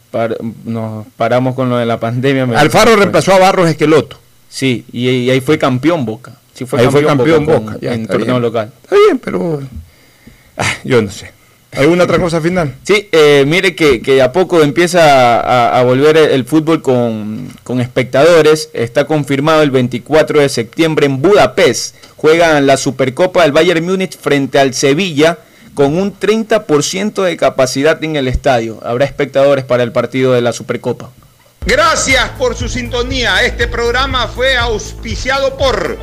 nos paramos con lo de la pandemia... Alfaro reemplazó a Barros Esqueloto. Sí, y, ahí fue campeón Boca. Sí fue ahí campeón fue campeón Boca, en torneo local. Está bien, pero... Ah, yo no sé. ¿Alguna otra cosa final? Sí, eh, mire que, que, a poco empieza a, volver el, fútbol con, espectadores. Está confirmado el 24 de septiembre en Budapest. Juegan la Supercopa del Bayern Múnich frente al Sevilla con un 30% de capacidad en el estadio. Habrá espectadores para el partido de la Supercopa. Gracias por su sintonía. Este programa fue auspiciado por...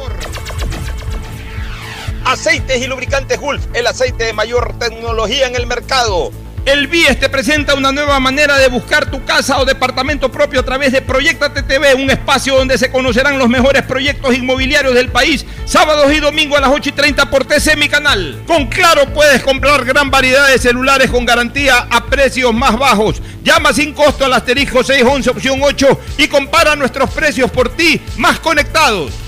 Aceites y lubricantes Gulf, el aceite de mayor tecnología en el mercado. El BIES te presenta una nueva manera de buscar tu casa o departamento propio a través de Proyectate TV, un espacio donde se conocerán los mejores proyectos inmobiliarios del país, sábados y domingos a las 8 y 30 por TC Mi Canal. Con Claro puedes comprar gran variedad de celulares con garantía a precios más bajos. Llama sin costo al asterisco 611 opción 8 y compara nuestros precios por ti más conectados.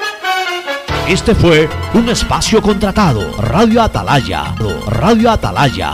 Este fue un espacio contratado. Radio Atalaya. Radio Atalaya.